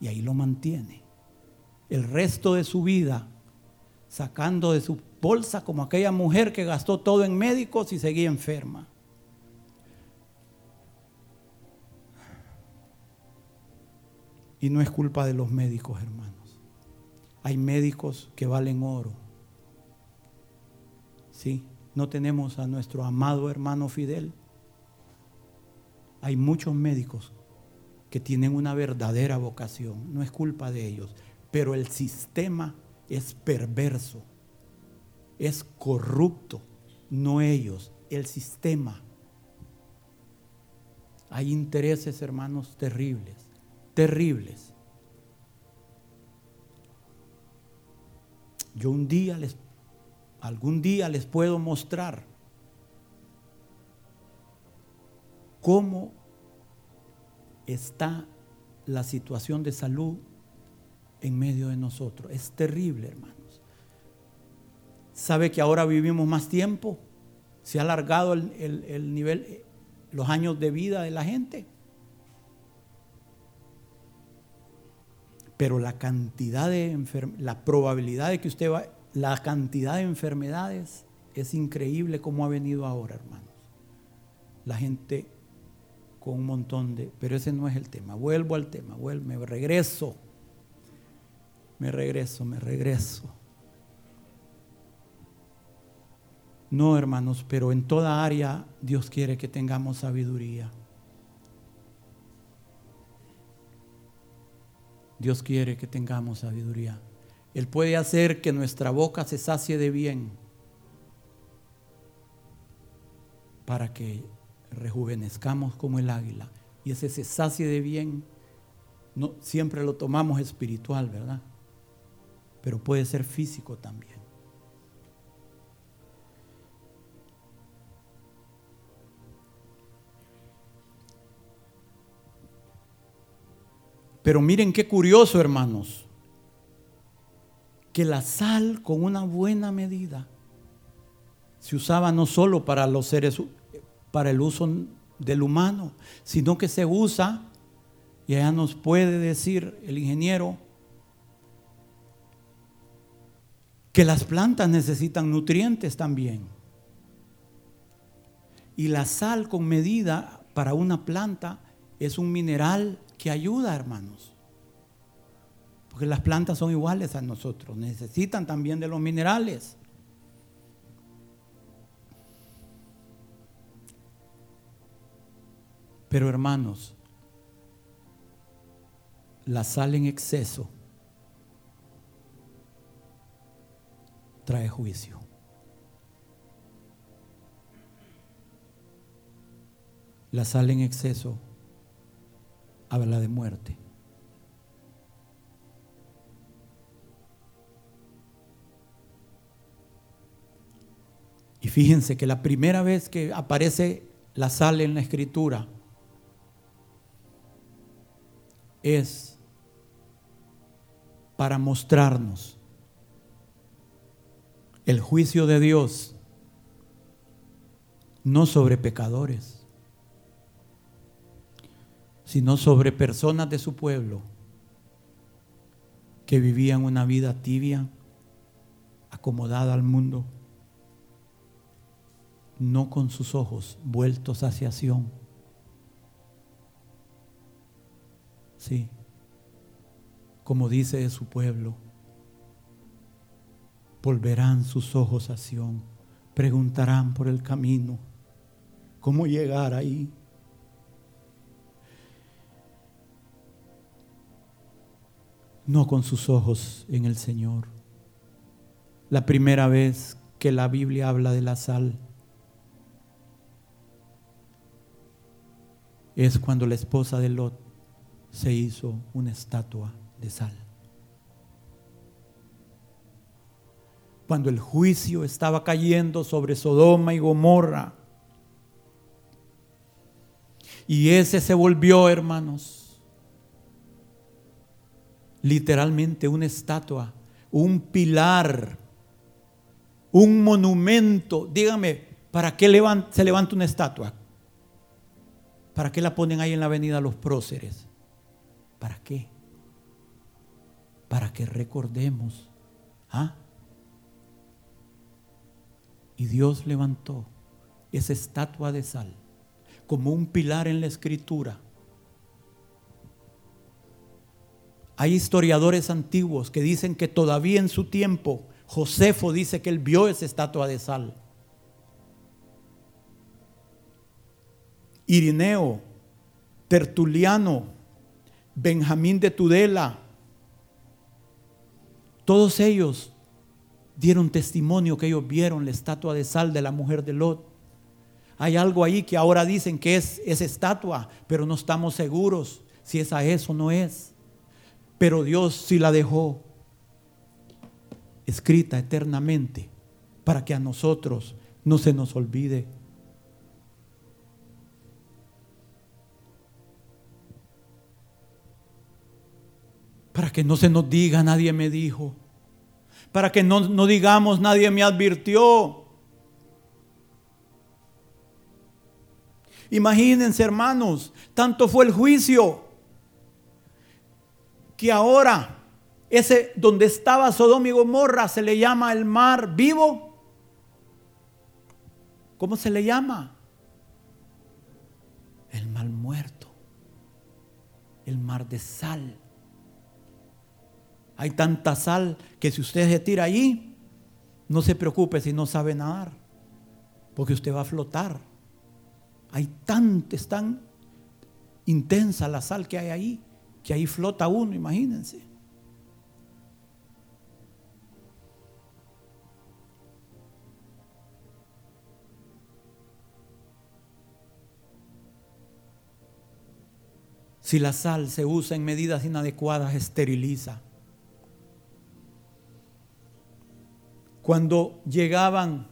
Y ahí lo mantiene. El resto de su vida sacando de su bolsa como aquella mujer que gastó todo en médicos y seguía enferma. Y no es culpa de los médicos, hermanos. Hay médicos que valen oro. Sí, no tenemos a nuestro amado hermano Fidel. Hay muchos médicos que tienen una verdadera vocación. No es culpa de ellos. Pero el sistema es perverso. Es corrupto. No ellos, el sistema. Hay intereses, hermanos, terribles. Terribles. Yo un día les, algún día les puedo mostrar cómo está la situación de salud en medio de nosotros. Es terrible, hermanos. ¿Sabe que ahora vivimos más tiempo? Se ha alargado el, el nivel, los años de vida de la gente. Pero la cantidad de la probabilidad de que usted va, la cantidad de enfermedades es increíble como ha venido ahora, hermanos. La gente con un montón de, pero ese no es el tema. Vuelvo al tema, vuelvo, me regreso. Me regreso, me regreso. No, hermanos, pero en toda área Dios quiere que tengamos sabiduría. Dios quiere que tengamos sabiduría. Él puede hacer que nuestra boca se sacie de bien para que rejuvenezcamos como el águila. Y ese se de bien, no, siempre lo tomamos espiritual, ¿verdad? Pero puede ser físico también. Pero miren qué curioso, hermanos, que la sal con una buena medida se usaba no solo para los seres, para el uso del humano, sino que se usa, y allá nos puede decir el ingeniero, que las plantas necesitan nutrientes también. Y la sal con medida para una planta es un mineral que ayuda, hermanos. Porque las plantas son iguales a nosotros, necesitan también de los minerales. Pero hermanos, la sal en exceso trae juicio. La sal en exceso habla de muerte. Y fíjense que la primera vez que aparece la sal en la escritura es para mostrarnos el juicio de Dios no sobre pecadores, sino sobre personas de su pueblo que vivían una vida tibia, acomodada al mundo, no con sus ojos vueltos hacia Sion. Sí, como dice de su pueblo, volverán sus ojos a Sion, preguntarán por el camino, cómo llegar ahí. no con sus ojos en el Señor. La primera vez que la Biblia habla de la sal es cuando la esposa de Lot se hizo una estatua de sal. Cuando el juicio estaba cayendo sobre Sodoma y Gomorra. Y ese se volvió, hermanos, literalmente una estatua, un pilar, un monumento. Dígame, ¿para qué se levanta una estatua? ¿Para qué la ponen ahí en la avenida Los Próceres? ¿Para qué? Para que recordemos. ¿ah? Y Dios levantó esa estatua de sal como un pilar en la escritura Hay historiadores antiguos que dicen que todavía en su tiempo Josefo dice que él vio esa estatua de sal. Irineo, Tertuliano, Benjamín de Tudela, todos ellos dieron testimonio que ellos vieron la estatua de sal de la mujer de Lot. Hay algo ahí que ahora dicen que es esa estatua, pero no estamos seguros si es o no es. Pero Dios sí la dejó escrita eternamente para que a nosotros no se nos olvide. Para que no se nos diga, nadie me dijo. Para que no, no digamos, nadie me advirtió. Imagínense, hermanos, tanto fue el juicio que ahora ese donde estaba Sodoma y Gomorra se le llama el mar vivo. ¿Cómo se le llama? El mal muerto. El mar de sal. Hay tanta sal que si usted se tira allí, no se preocupe si no sabe nadar, porque usted va a flotar. Hay tanta, es tan intensa la sal que hay ahí que ahí flota uno, imagínense. Si la sal se usa en medidas inadecuadas, esteriliza. Cuando llegaban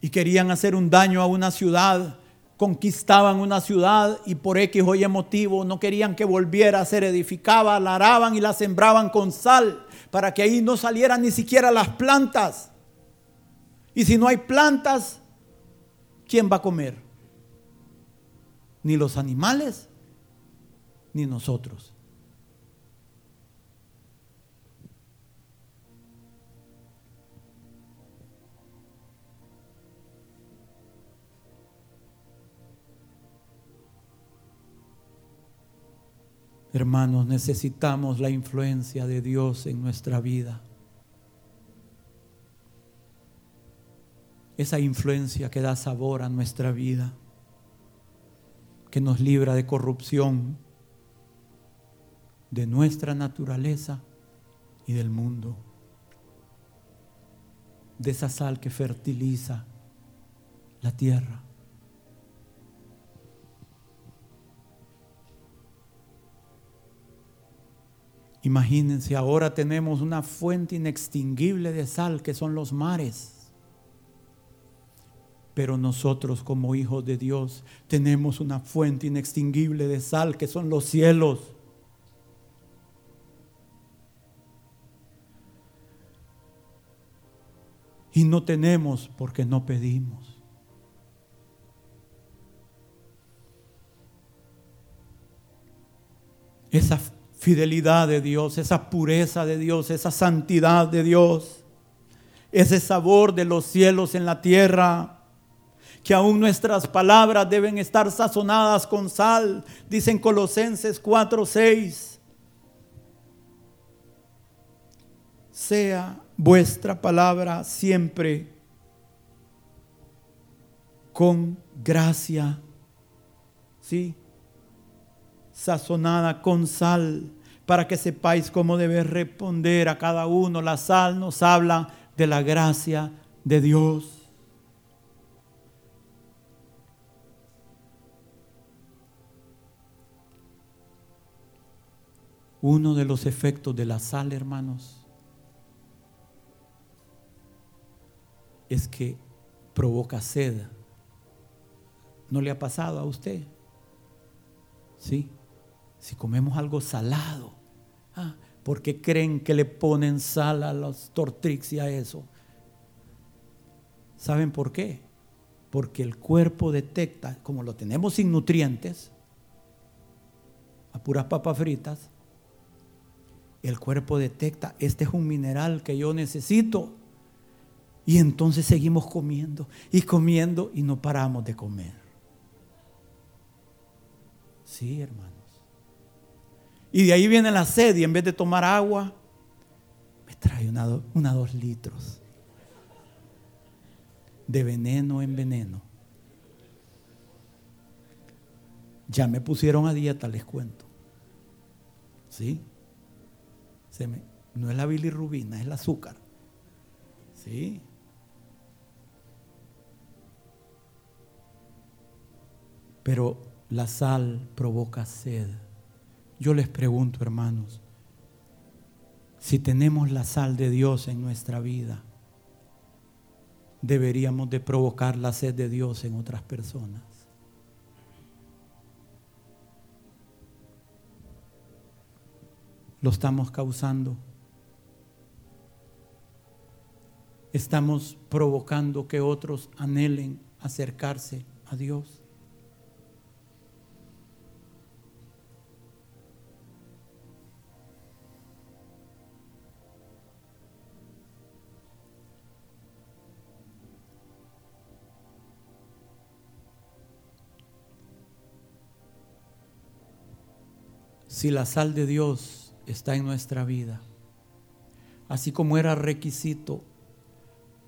y querían hacer un daño a una ciudad, conquistaban una ciudad y por X o Y motivo no querían que volviera a ser edificada, la araban y la sembraban con sal para que ahí no salieran ni siquiera las plantas. Y si no hay plantas, ¿quién va a comer? Ni los animales, ni nosotros. Hermanos, necesitamos la influencia de Dios en nuestra vida. Esa influencia que da sabor a nuestra vida, que nos libra de corrupción, de nuestra naturaleza y del mundo. De esa sal que fertiliza la tierra. Imagínense, ahora tenemos una fuente inextinguible de sal que son los mares. Pero nosotros como hijos de Dios tenemos una fuente inextinguible de sal que son los cielos. Y no tenemos porque no pedimos. Esa fidelidad de Dios, esa pureza de Dios, esa santidad de Dios, ese sabor de los cielos en la tierra, que aún nuestras palabras deben estar sazonadas con sal, dicen Colosenses 4, 6. Sea vuestra palabra siempre con gracia, ¿sí? Sazonada con sal, para que sepáis cómo debe responder a cada uno. La sal nos habla de la gracia de Dios. Uno de los efectos de la sal, hermanos, es que provoca sed. ¿No le ha pasado a usted? Sí. Si comemos algo salado, ah, ¿por qué creen que le ponen sal a los tortrix y a eso? ¿Saben por qué? Porque el cuerpo detecta, como lo tenemos sin nutrientes, a puras papas fritas, el cuerpo detecta, este es un mineral que yo necesito. Y entonces seguimos comiendo y comiendo y no paramos de comer. Sí, hermanos. Y de ahí viene la sed y en vez de tomar agua, me trae una, dos litros de veneno en veneno. Ya me pusieron a dieta, les cuento. ¿Sí? no es la bilirrubina, es el azúcar. ¿Sí? Pero la sal provoca sed. Yo les pregunto, hermanos, si tenemos la sal de Dios en nuestra vida, deberíamos de provocar la sed de Dios en otras personas. lo estamos causando. Estamos provocando que otros anhelen acercarse a Dios. Si la sal de Dios está en nuestra vida. Así como era requisito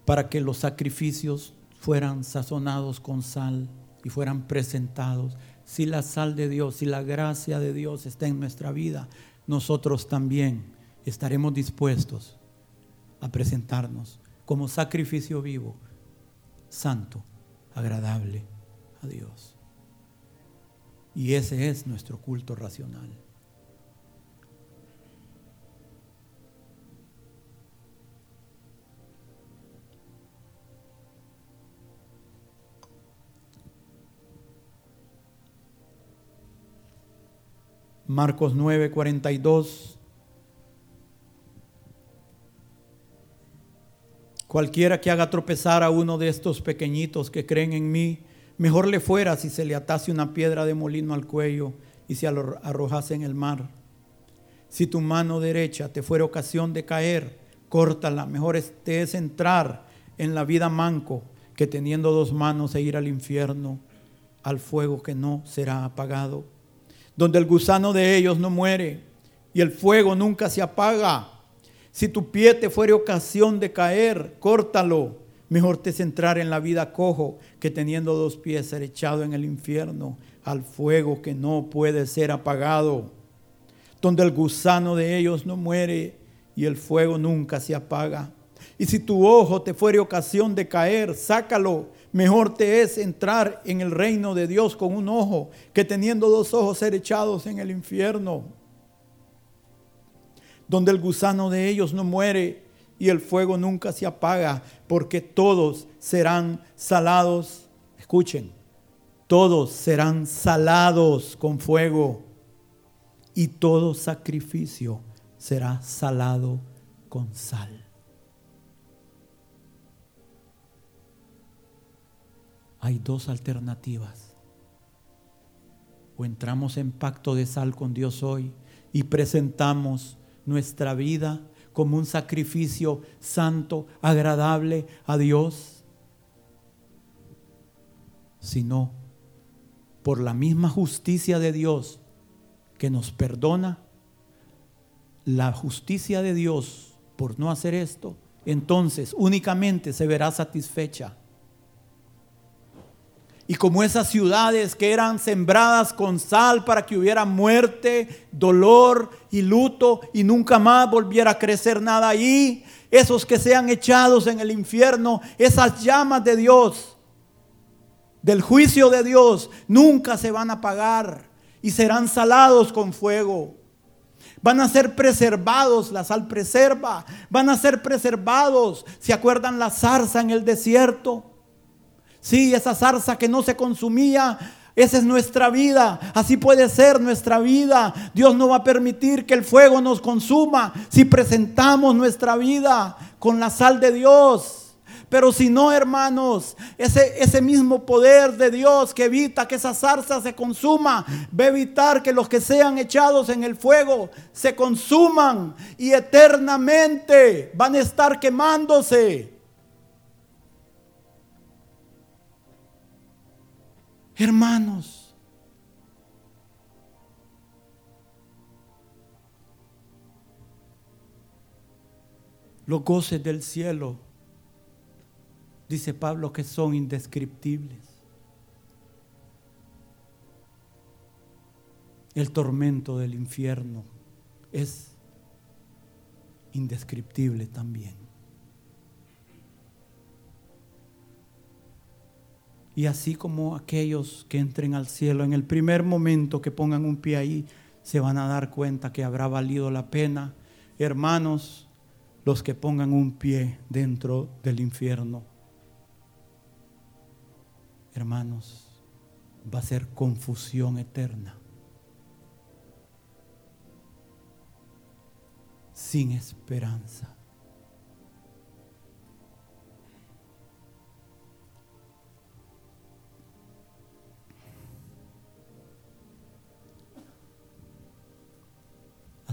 para que los sacrificios fueran sazonados con sal y fueran presentados. Si la sal de Dios, si la gracia de Dios está en nuestra vida, nosotros también estaremos dispuestos a presentarnos como sacrificio vivo, santo, agradable a Dios. Y ese es nuestro culto racional. Marcos 9, 42. Cualquiera que haga tropezar a uno de estos pequeñitos que creen en mí, mejor le fuera si se le atase una piedra de molino al cuello y se arrojase en el mar. Si tu mano derecha te fuera ocasión de caer, córtala. Mejor te es entrar en la vida manco que teniendo dos manos e ir al infierno, al fuego que no será apagado donde el gusano de ellos no muere y el fuego nunca se apaga. Si tu pie te fuere ocasión de caer, córtalo. Mejor te centrar en la vida cojo que teniendo dos pies ser echado en el infierno al fuego que no puede ser apagado. Donde el gusano de ellos no muere y el fuego nunca se apaga. Y si tu ojo te fuere ocasión de caer, sácalo Mejor te es entrar en el reino de Dios con un ojo que teniendo dos ojos ser echados en el infierno, donde el gusano de ellos no muere y el fuego nunca se apaga, porque todos serán salados. Escuchen, todos serán salados con fuego y todo sacrificio será salado con sal. Hay dos alternativas. O entramos en pacto de sal con Dios hoy y presentamos nuestra vida como un sacrificio santo, agradable a Dios. Sino por la misma justicia de Dios que nos perdona, la justicia de Dios por no hacer esto, entonces únicamente se verá satisfecha y como esas ciudades que eran sembradas con sal para que hubiera muerte, dolor y luto y nunca más volviera a crecer nada ahí, esos que sean echados en el infierno, esas llamas de Dios, del juicio de Dios, nunca se van a apagar y serán salados con fuego. Van a ser preservados, la sal preserva, van a ser preservados. ¿Se acuerdan la zarza en el desierto? Sí, esa zarza que no se consumía, esa es nuestra vida. Así puede ser nuestra vida. Dios no va a permitir que el fuego nos consuma si presentamos nuestra vida con la sal de Dios. Pero si no, hermanos, ese, ese mismo poder de Dios que evita que esa zarza se consuma, va a evitar que los que sean echados en el fuego se consuman y eternamente van a estar quemándose. Hermanos, los goces del cielo, dice Pablo, que son indescriptibles. El tormento del infierno es indescriptible también. Y así como aquellos que entren al cielo, en el primer momento que pongan un pie ahí, se van a dar cuenta que habrá valido la pena. Hermanos, los que pongan un pie dentro del infierno, hermanos, va a ser confusión eterna. Sin esperanza.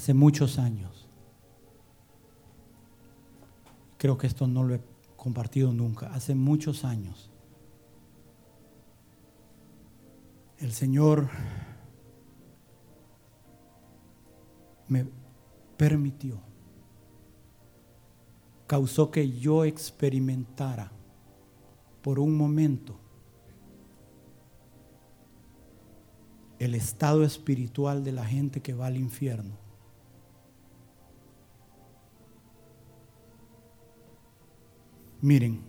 Hace muchos años. Creo que esto no lo he compartido nunca. Hace muchos años. El Señor me permitió, causó que yo experimentara por un momento el estado espiritual de la gente que va al infierno. Miren,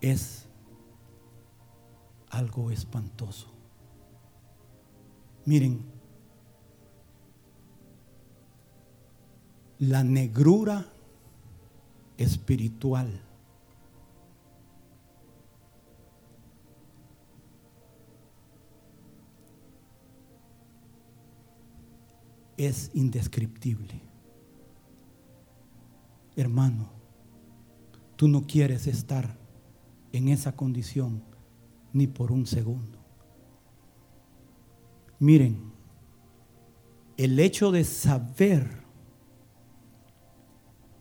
es algo espantoso. Miren, la negrura espiritual es indescriptible. Hermano, tú no quieres estar en esa condición ni por un segundo. Miren, el hecho de saber,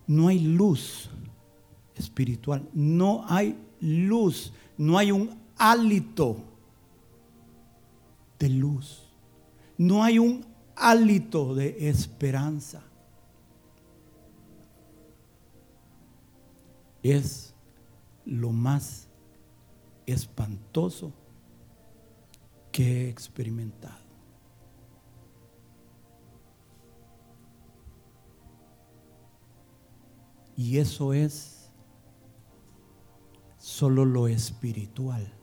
no hay luz espiritual, no hay luz, no hay un hálito de luz, no hay un hálito de esperanza. Es lo más espantoso que he experimentado. Y eso es solo lo espiritual.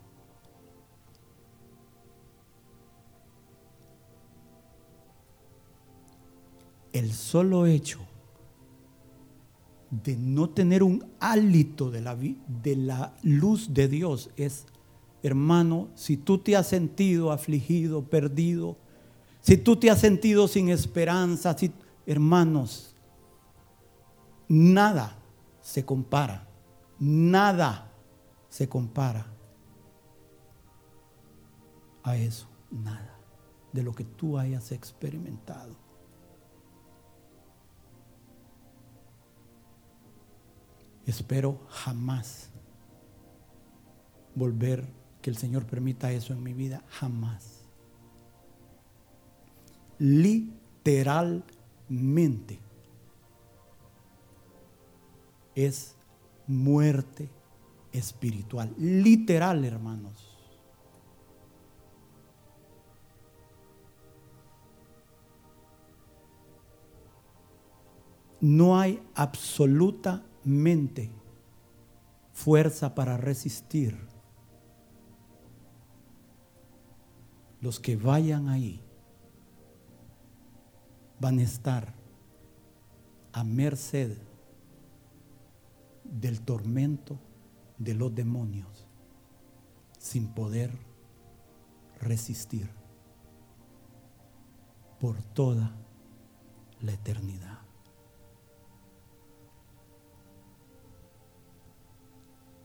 El solo hecho de no tener un hálito de la, de la luz de Dios es, hermano, si tú te has sentido afligido, perdido, si tú te has sentido sin esperanza, si, hermanos, nada se compara. Nada se compara a eso. Nada de lo que tú hayas experimentado. Espero jamás volver, que el Señor permita eso en mi vida, jamás. Literalmente es muerte espiritual. Literal, hermanos. No hay absolutamente fuerza para resistir. Los que vayan ahí van a estar a merced del tormento de los demonios sin poder resistir por toda la eternidad.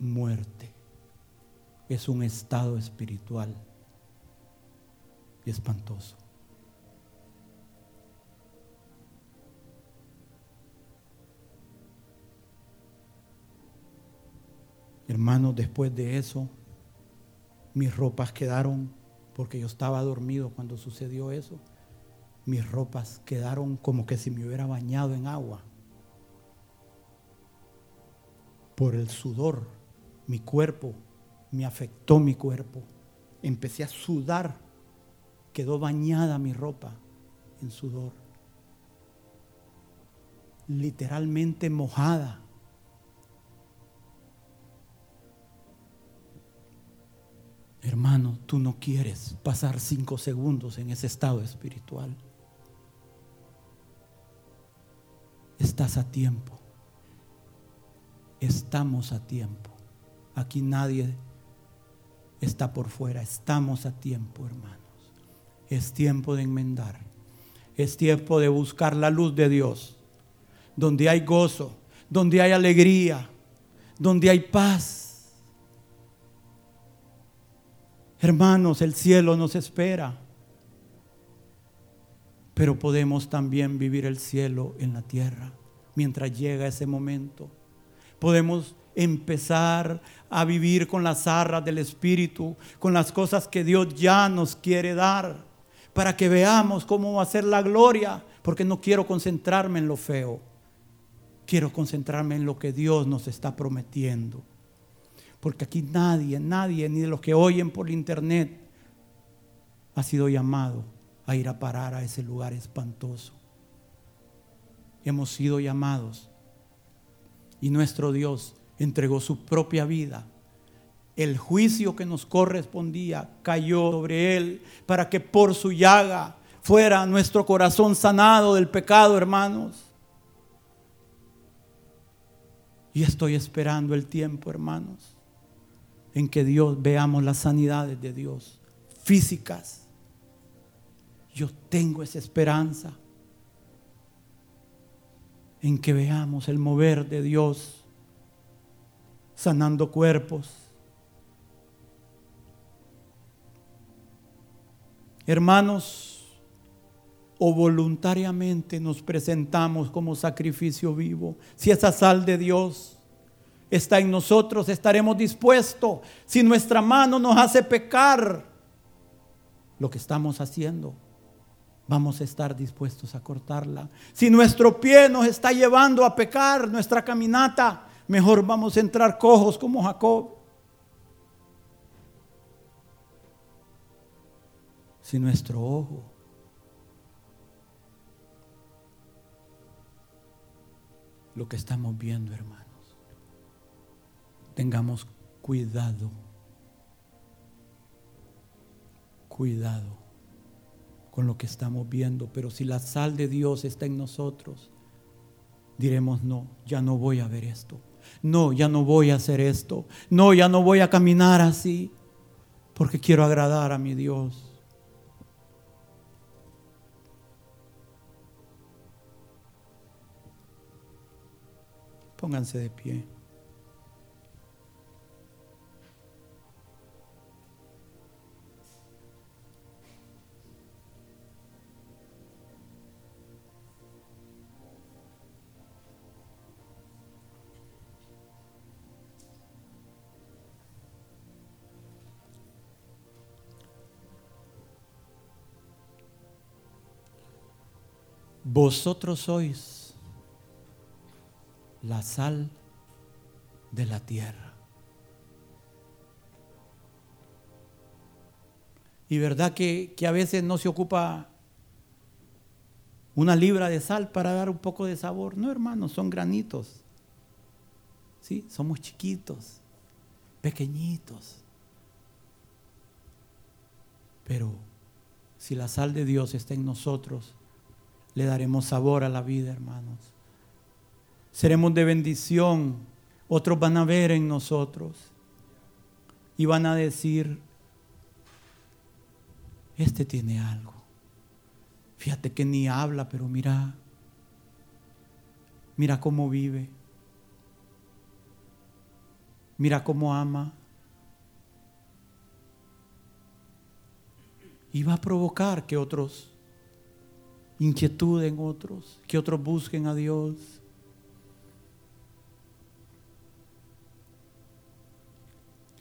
Muerte es un estado espiritual espantoso. Hermanos, después de eso, mis ropas quedaron, porque yo estaba dormido cuando sucedió eso, mis ropas quedaron como que si me hubiera bañado en agua. Por el sudor, mi cuerpo, me afectó mi cuerpo. Empecé a sudar, quedó bañada mi ropa en sudor. Literalmente mojada. Hermano, tú no quieres pasar cinco segundos en ese estado espiritual. Estás a tiempo. Estamos a tiempo. Aquí nadie está por fuera. Estamos a tiempo, hermanos. Es tiempo de enmendar. Es tiempo de buscar la luz de Dios. Donde hay gozo, donde hay alegría, donde hay paz Hermanos, el cielo nos espera. Pero podemos también vivir el cielo en la tierra mientras llega ese momento. Podemos empezar a vivir con las arras del Espíritu, con las cosas que Dios ya nos quiere dar, para que veamos cómo va a ser la gloria, porque no quiero concentrarme en lo feo, quiero concentrarme en lo que Dios nos está prometiendo. Porque aquí nadie, nadie, ni de los que oyen por internet, ha sido llamado a ir a parar a ese lugar espantoso. Hemos sido llamados y nuestro Dios entregó su propia vida. El juicio que nos correspondía cayó sobre él para que por su llaga fuera nuestro corazón sanado del pecado, hermanos. Y estoy esperando el tiempo, hermanos en que Dios veamos las sanidades de Dios físicas. Yo tengo esa esperanza en que veamos el mover de Dios sanando cuerpos. Hermanos, o voluntariamente nos presentamos como sacrificio vivo, si esa sal de Dios está en nosotros, estaremos dispuestos. Si nuestra mano nos hace pecar lo que estamos haciendo, vamos a estar dispuestos a cortarla. Si nuestro pie nos está llevando a pecar nuestra caminata, mejor vamos a entrar cojos como Jacob. Si nuestro ojo lo que estamos viendo, hermano tengamos cuidado, cuidado con lo que estamos viendo, pero si la sal de Dios está en nosotros, diremos, no, ya no voy a ver esto, no, ya no voy a hacer esto, no, ya no voy a caminar así, porque quiero agradar a mi Dios. Pónganse de pie. Vosotros sois la sal de la tierra. Y verdad que, a veces no se ocupa una libra de sal para dar un poco de sabor. No, hermanos, son granitos. ¿Sí? Somos chiquitos, pequeñitos. Pero si la sal de Dios está en nosotros, le daremos sabor a la vida, hermanos. Seremos de bendición. Otros van a ver en nosotros y van a decir, este tiene algo. Fíjate que ni habla, pero mira, mira cómo vive. Mira cómo ama. Y va a provocar que otros inquietud en otros, que otros busquen a Dios.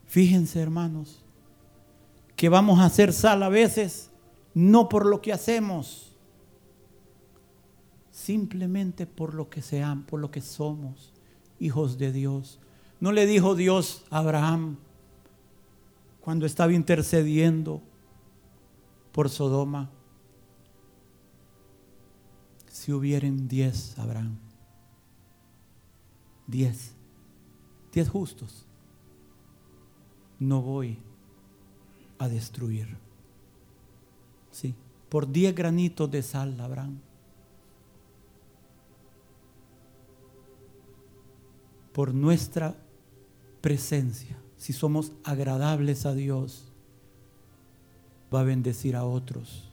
Fíjense, hermanos, que vamos a hacer sal a veces no por lo que hacemos, simplemente por lo que sean, por lo que somos, hijos de Dios. No le dijo Dios a Abraham cuando estaba intercediendo por Sodoma si hubieren diez, Abraham. Diez. Diez justos. No voy a destruir. Sí. Por diez granitos de sal, Abraham. Por nuestra presencia, si somos agradables a Dios, va a bendecir a otros,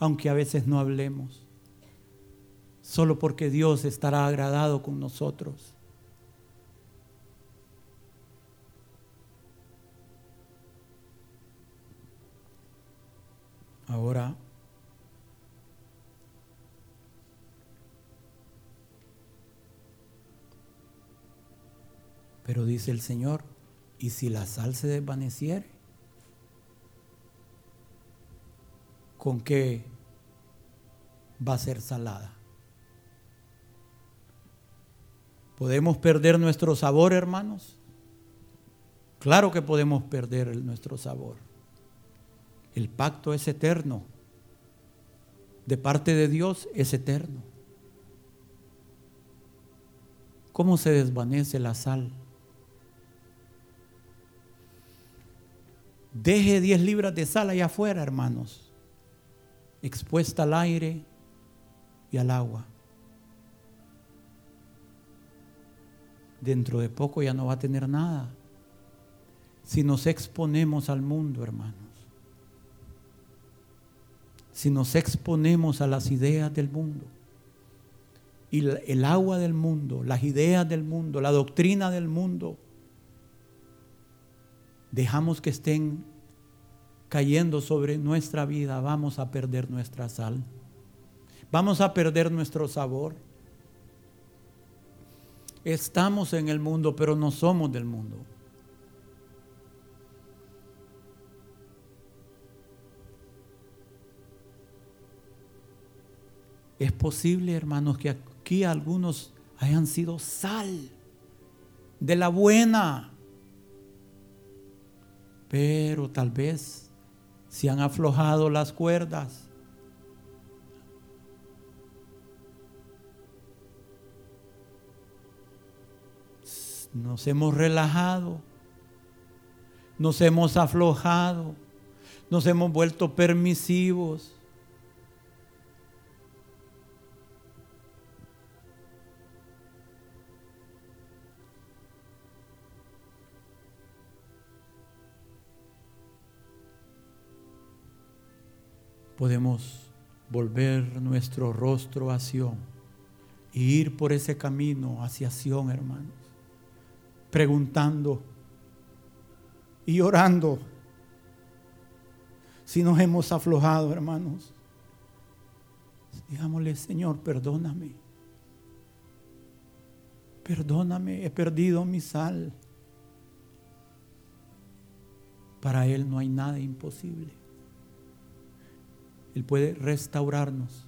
aunque a veces no hablemos solo porque Dios estará agradado con nosotros. Ahora, pero dice el Señor, ¿y si la sal se desvaneciere? ¿Con qué va a ser salada? ¿Podemos perder nuestro sabor, hermanos? Claro que podemos perder nuestro sabor. El pacto es eterno. De parte de Dios es eterno. ¿Cómo se desvanece la sal? Deje 10 libras de sal allá afuera, hermanos, expuesta al aire y al agua. Dentro de poco ya no va a tener nada. Si nos exponemos al mundo, hermanos. Si nos exponemos a las ideas del mundo. Y el agua del mundo, las ideas del mundo, la doctrina del mundo. Dejamos que estén cayendo sobre nuestra vida, vamos a perder nuestra sal. Vamos a perder nuestro sabor. Estamos en el mundo, pero no somos del mundo. Es posible, hermanos, que aquí algunos hayan sido sal de la buena, pero tal vez se han aflojado las cuerdas nos hemos relajado, nos hemos aflojado, nos hemos vuelto permisivos. Podemos volver nuestro rostro a Sion y ir por ese camino hacia Sion, hermanos, preguntando y orando si nos hemos aflojado, hermanos. Digámosle, Señor, perdóname. Perdóname, he perdido mi sal. Para Él no hay nada imposible. Él puede restaurarnos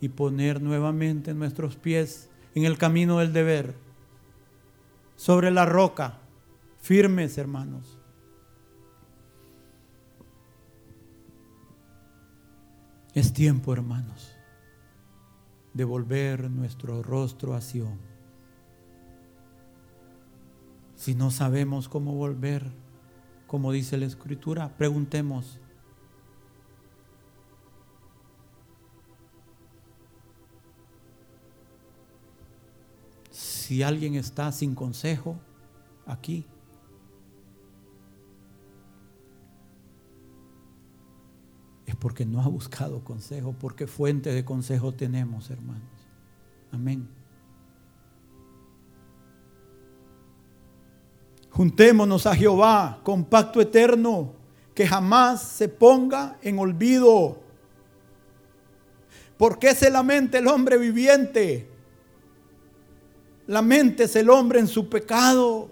y poner nuevamente nuestros pies en el camino del deber, sobre la roca, firmes hermanos. Es tiempo, hermanos, de volver nuestro rostro a Sion. Si no sabemos cómo volver, como dice la Escritura, preguntemos. Si alguien está sin consejo aquí, es porque no ha buscado consejo, porque fuente de consejo tenemos, hermanos. Amén. Juntémonos a Jehová con pacto eterno que jamás se ponga en olvido. ¿Por qué se lamenta el hombre viviente? Lamentes el hombre en su pecado.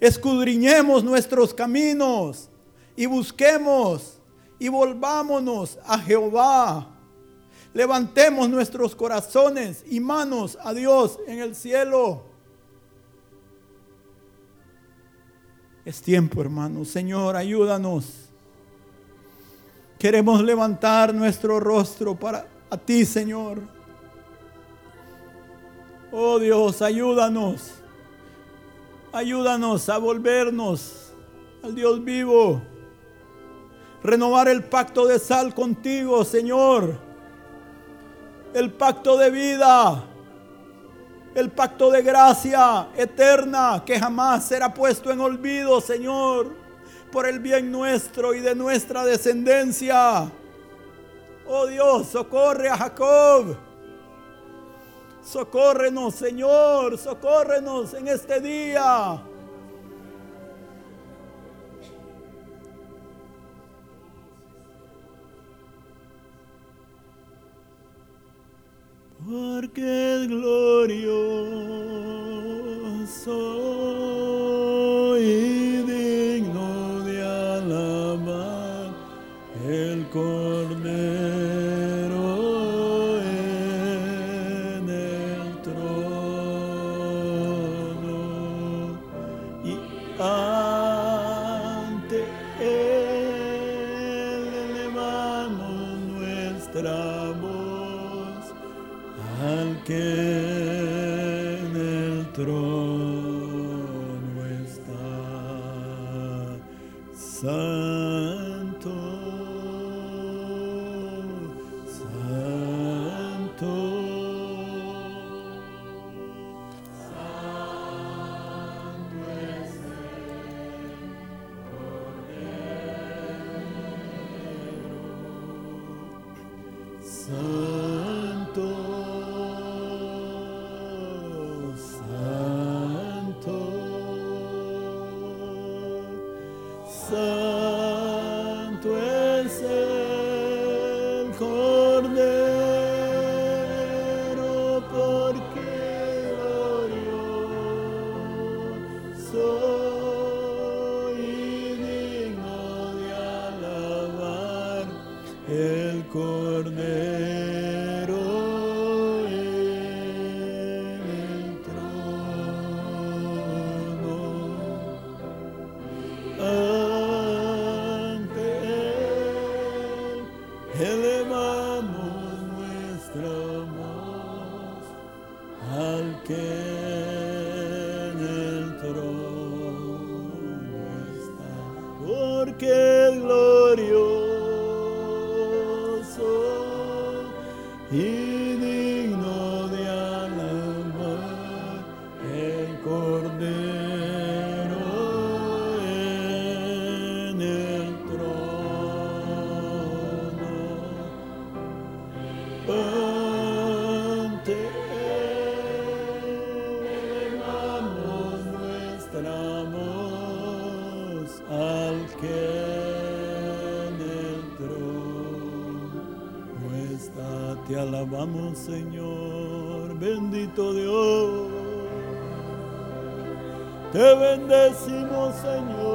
Escudriñemos nuestros caminos y busquemos y volvámonos a Jehová. Levantemos nuestros corazones y manos a Dios en el cielo. Es tiempo, hermanos. Señor, ayúdanos. Queremos levantar nuestro rostro para a ti, Señor. Oh Dios, ayúdanos. Ayúdanos a volvernos al Dios vivo. Renovar el pacto de sal contigo, Señor. El pacto de vida el pacto de gracia eterna que jamás será puesto en olvido, Señor, por el bien nuestro y de nuestra descendencia. Oh Dios, socorre a Jacob. Socórrenos, Señor, socórrenos en este día. porque es glorioso y digno de alabar el Cordero que en el trono está alabamos Señor, bendito Dios. Te bendecimos Señor.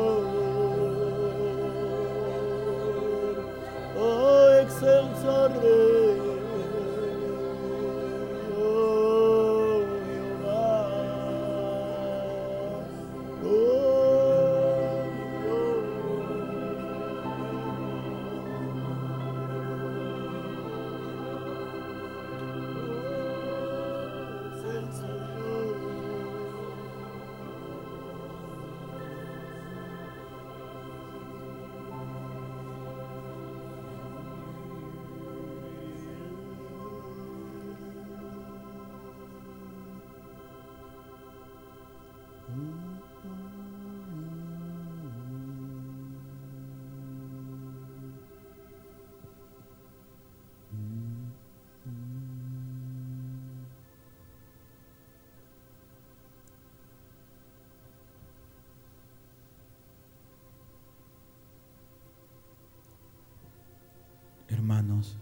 Hermanos,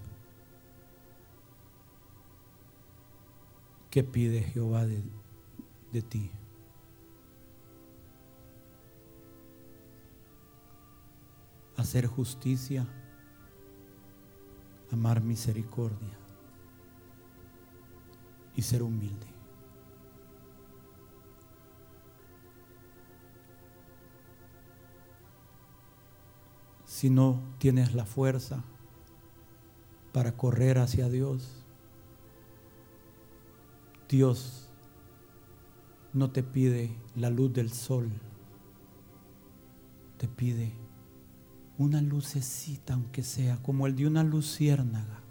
¿qué pide Jehová de, de ti? Hacer justicia, amar misericordia y ser humilde. Si no tienes la fuerza, para correr hacia Dios. Dios no te pide la luz del sol, te pide una lucecita, aunque sea como el de una luciérnaga.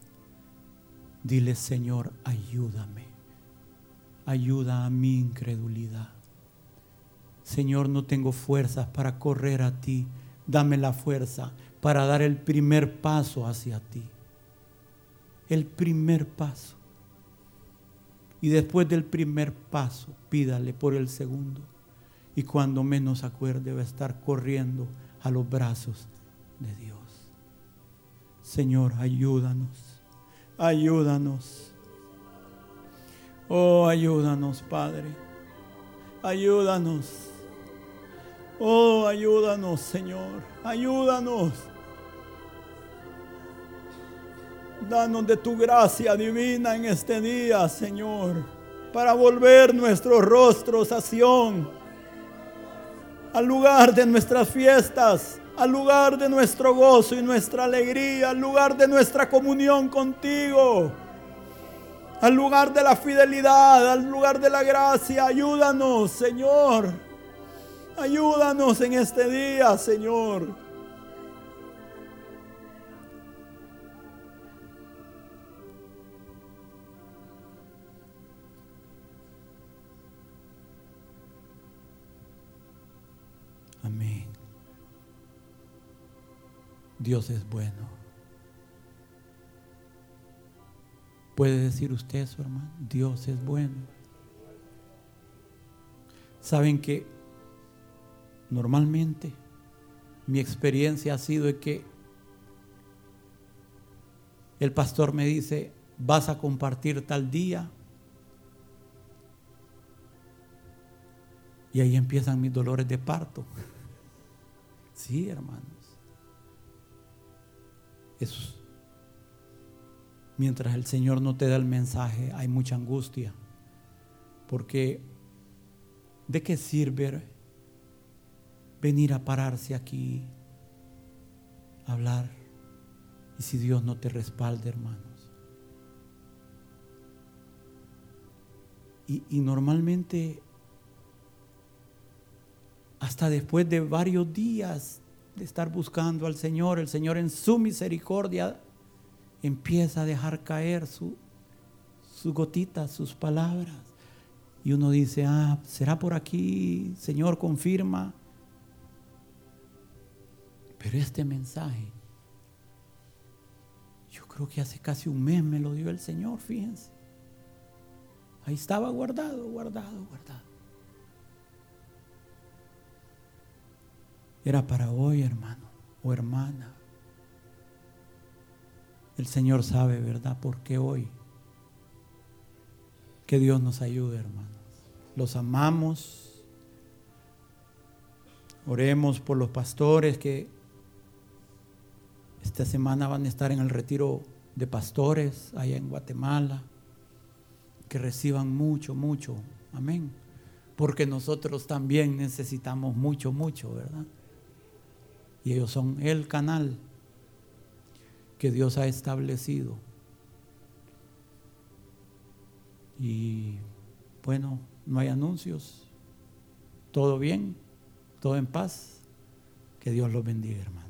Dile, Señor, ayúdame, ayuda a mi incredulidad. Señor, no tengo fuerzas para correr a ti, dame la fuerza para dar el primer paso hacia ti el primer paso. Y después del primer paso, pídale por el segundo. Y cuando menos acuerde, va a estar corriendo a los brazos Dios. Señor, ayúdanos. Ayúdanos. Oh, ayúdanos, Padre. Ayúdanos. Oh, ayúdanos, Señor. Ayúdanos. Danos de tu gracia divina en este día, Señor, para volver nuestros rostros a Sión, al lugar de nuestras fiestas, al lugar de nuestro gozo y nuestra alegría, al lugar de nuestra comunión contigo, al lugar de la fidelidad, al lugar de la gracia. Ayúdanos, Señor. Ayúdanos en este día, Señor. Dios es bueno. ¿Puede decir usted eso, hermano? Dios es bueno. Saben que normalmente mi experiencia ha sido que el pastor me dice, vas a compartir tal día. Y ahí empiezan mis dolores de parto. Sí, hermanos. Es, mientras el Señor no te da el mensaje, hay mucha angustia. Porque ¿de qué sirve venir a pararse aquí, hablar? Y si Dios no te respalda, hermanos. Y, y normalmente hasta después de varios días de estar buscando al Señor, el Señor en su misericordia empieza a dejar caer su, sus gotitas, sus palabras. Y uno dice, ah, será por aquí, Señor, confirma. Pero este mensaje, yo creo que hace casi un mes me lo dio el Señor, fíjense. Ahí estaba guardado, guardado, guardado. Era para hoy, hermano o hermana. El Señor sabe, ¿verdad? ¿Por qué hoy? Que Dios nos ayude, hermanos. Los amamos. Oremos por los pastores que esta semana van a estar en el retiro de pastores allá en Guatemala. Que reciban mucho, mucho. Amén. Porque nosotros también necesitamos mucho, mucho, ¿verdad? Y ellos son el canal que Dios ha establecido. Y bueno, no hay anuncios. Todo bien, todo en paz. Que Dios los bendiga, hermano.